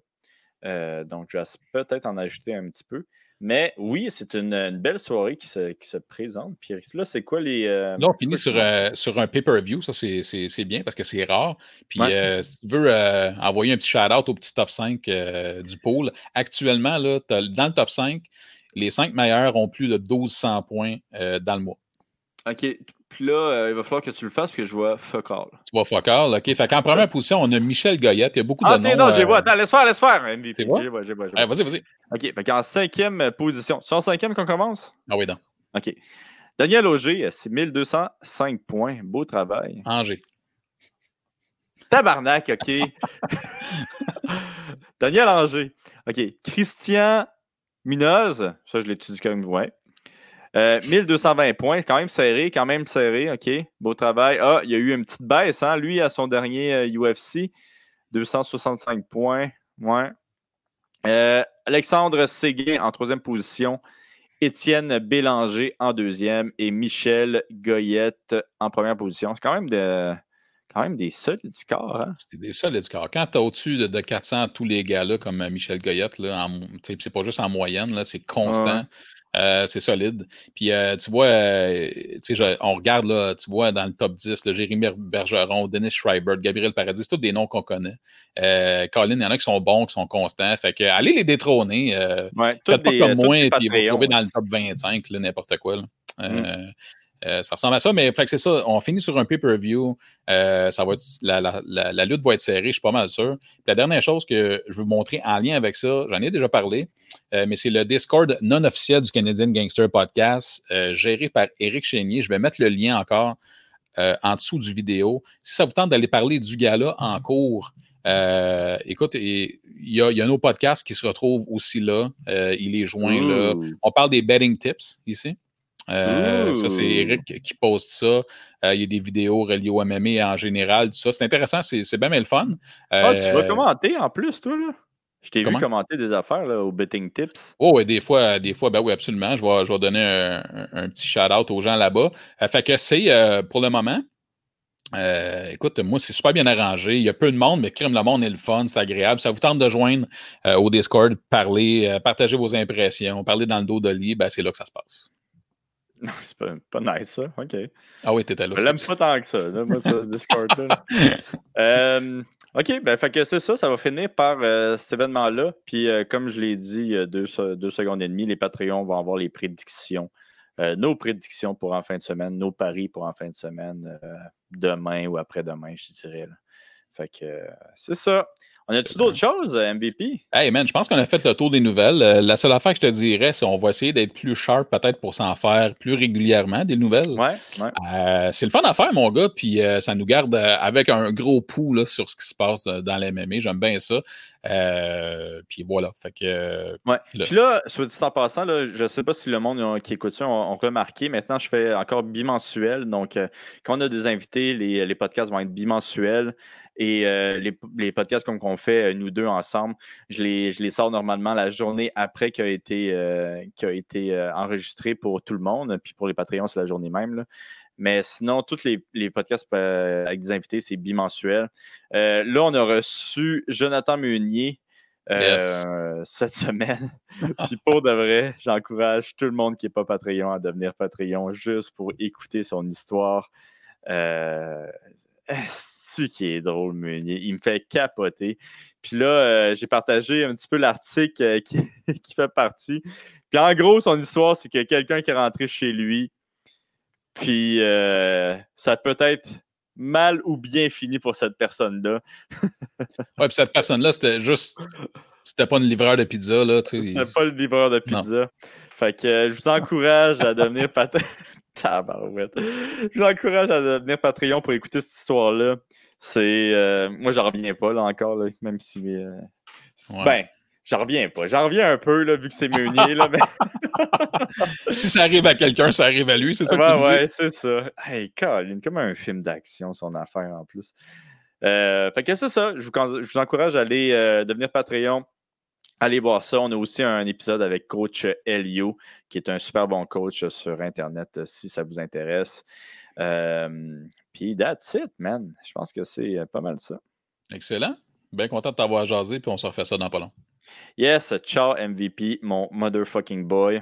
Euh, donc, je vais peut-être en ajouter un petit peu. Mais oui, c'est une, belle soirée qui se, présente. Puis là, c'est quoi les. Euh, là, on finit sur, sur un pay-per-view. Ça, c'est bien parce que c'est rare. Puis si tu veux envoyer un petit shout-out au petit top 5 du pôle, actuellement, là, dans le top 5, les 5 meilleurs ont plus de 1200 points dans le mois. OK. Puis là, euh, il va falloir que tu le fasses, parce que je vois fuck all. Tu vois fuck all, OK. Fait qu'en première position, on a Michel Goyette. Il y a beaucoup de ah, noms. non, j'ai euh... Attends, laisse faire, laisse faire, MVP. J'ai j'ai vas-y, vas-y. OK. Fait qu'en cinquième position. C'est en cinquième qu'on commence? Ah oui, non. OK. Daniel Auger, c'est 1205 points. Beau travail. Angers. Tabarnak, OK. Daniel Angers. OK. Christian Minoz, ça je l'étudie quand même, ouais. 1220 euh, points, quand même serré, quand même serré, OK. Beau travail. Ah, il y a eu une petite baisse, hein, lui, à son dernier UFC. Euh, 265 points. Ouais. Euh, Alexandre Séguin en troisième position. Étienne Bélanger en deuxième et Michel Goyette en première position. C'est quand même de, quand même des solides scores. Hein? C'est des solides scores. Quand tu es au-dessus de, 400, tous les gars-là, comme Michel Goyette, c'est pas juste en moyenne, c'est constant. Euh, c'est solide. Puis euh, tu vois, euh, on regarde là, tu vois dans le top 10, le Jérémy Bergeron, Dennis Schreiber, Gabriel Paradis, tous des noms qu'on connaît. Colin, il y en a qui sont bons, qui sont constants. Fait que allez les détrôner. ouais, faites pas comme moi, puis ils vont trouver dans le top 25, n'importe quoi. Là. Mm. Euh, ça ressemble à ça, mais c'est ça. On finit sur un pay-per-view. Euh, ça va la, lutte va être serrée, je suis pas mal sûr. la dernière chose que je veux vous montrer en lien avec ça, j'en ai déjà parlé, euh, mais c'est le Discord non officiel du Canadian Gangster Podcast, géré par Eric Chénier. Je vais mettre le lien encore en dessous du vidéo. Si ça vous tente d'aller parler du gala en cours, écoute, il y, a, un autre podcast qui se retrouve aussi là. il est joint là. On parle des betting tips ici. Euh, ça, c'est Eric qui poste ça. Euh, il y a des vidéos reliées au MMA en général, tout ça. C'est intéressant, c'est bien, mais le fun. ah, tu vas euh, commenter en plus, toi, là? Je t'ai vu commenter des affaires là, au Betting Tips. Oh, oui, des fois, des fois, ben oui, absolument. Je vais, je vais donner un, petit shout-out aux gens là-bas. fait que c'est pour le moment. écoute, moi, c'est super bien arrangé. Il y a peu de monde, mais crime le monde est le fun, c'est agréable. Ça vous tente de joindre au Discord, parler, partager vos impressions, parler dans le dos d'Oli, ben, c'est là que ça se passe. Non, c'est pas, pas nice, ça. OK. Ah oui, t'étais là. Je l'aime pas tant que ça, là, moi, ça, ce Discord-là. euh, OK, ben, fait que c'est ça, ça va finir par euh, cet événement-là. Puis, euh, comme je l'ai dit deux, deux, secondes et demie, les Patreons vont avoir les prédictions, nos prédictions pour en fin de semaine, nos paris pour en fin de semaine, demain ou après-demain, je dirais. Là. Fait que c'est ça. On a-tu d'autres choses, MVP? Hey man, je pense qu'on a fait le tour des nouvelles. Euh, la seule affaire que je te dirais, c'est qu'on va essayer d'être plus sharp peut-être pour s'en faire plus régulièrement des nouvelles. Ouais, ouais. Euh, c'est le fun à faire, mon gars, puis euh, ça nous garde avec un gros pouls là, sur ce qui se passe dans l'MMA. J'aime bien ça. puis voilà. Fait que, ouais. Puis là, soit dit en passant, là, je ne sais pas si le monde qui écoute ça ont, remarqué. Maintenant, je fais encore bimensuel. Donc, quand on a des invités, les, les podcasts vont être bimensuels. Et euh, les, podcasts comme qu'on fait, euh, nous deux ensemble, je les, je les sors normalement la journée après qu'il a été, euh, a été enregistré pour tout le monde. Puis pour les Patreons, c'est la journée même. Mais sinon, tous les, podcasts avec des invités, c'est bimensuel. là, on a reçu Jonathan Meunier. cette semaine. Puis pour de vrai, j'encourage tout le monde qui n'est pas Patreon à devenir Patreon juste pour écouter son histoire qui est drôle, Meunier. Il me fait capoter. Puis là, euh, j'ai partagé un petit peu l'article euh, qui, fait partie. Puis en gros, son histoire, c'est que quelqu'un qui est rentré chez lui, puis euh, ça peut être mal ou bien fini pour cette personne-là. ouais, puis cette personne-là, c'était juste. C'était pas une livreur de pizza, là. C'était pas le livreur de pizza. Fait que je vous encourage à devenir. Je vous encourage à devenir Patreon pour écouter cette histoire-là. C'est. Euh, moi, j'en reviens pas, là, encore, là, même si. Euh, ben, j'en reviens pas. J'en reviens un peu, là, vu que c'est Meunier, là. Mais... si ça arrive à quelqu'un, ça arrive à lui, c'est ça que tu Ouais, c'est ça. Hey, Colin, comme un film d'action, son affaire, en plus. Euh, fait que c'est ça. Je vous, je vous, encourage à aller devenir Patreon. Allez voir ça. On a aussi un épisode avec coach Elio, qui est un super bon coach sur Internet, si ça vous intéresse. Euh, puis that's it, man. Je pense que c'est euh, pas mal ça. Excellent. Bien content de t'avoir jasé, puis on se refait ça dans pas long. Yes, ciao MVP, mon motherfucking boy.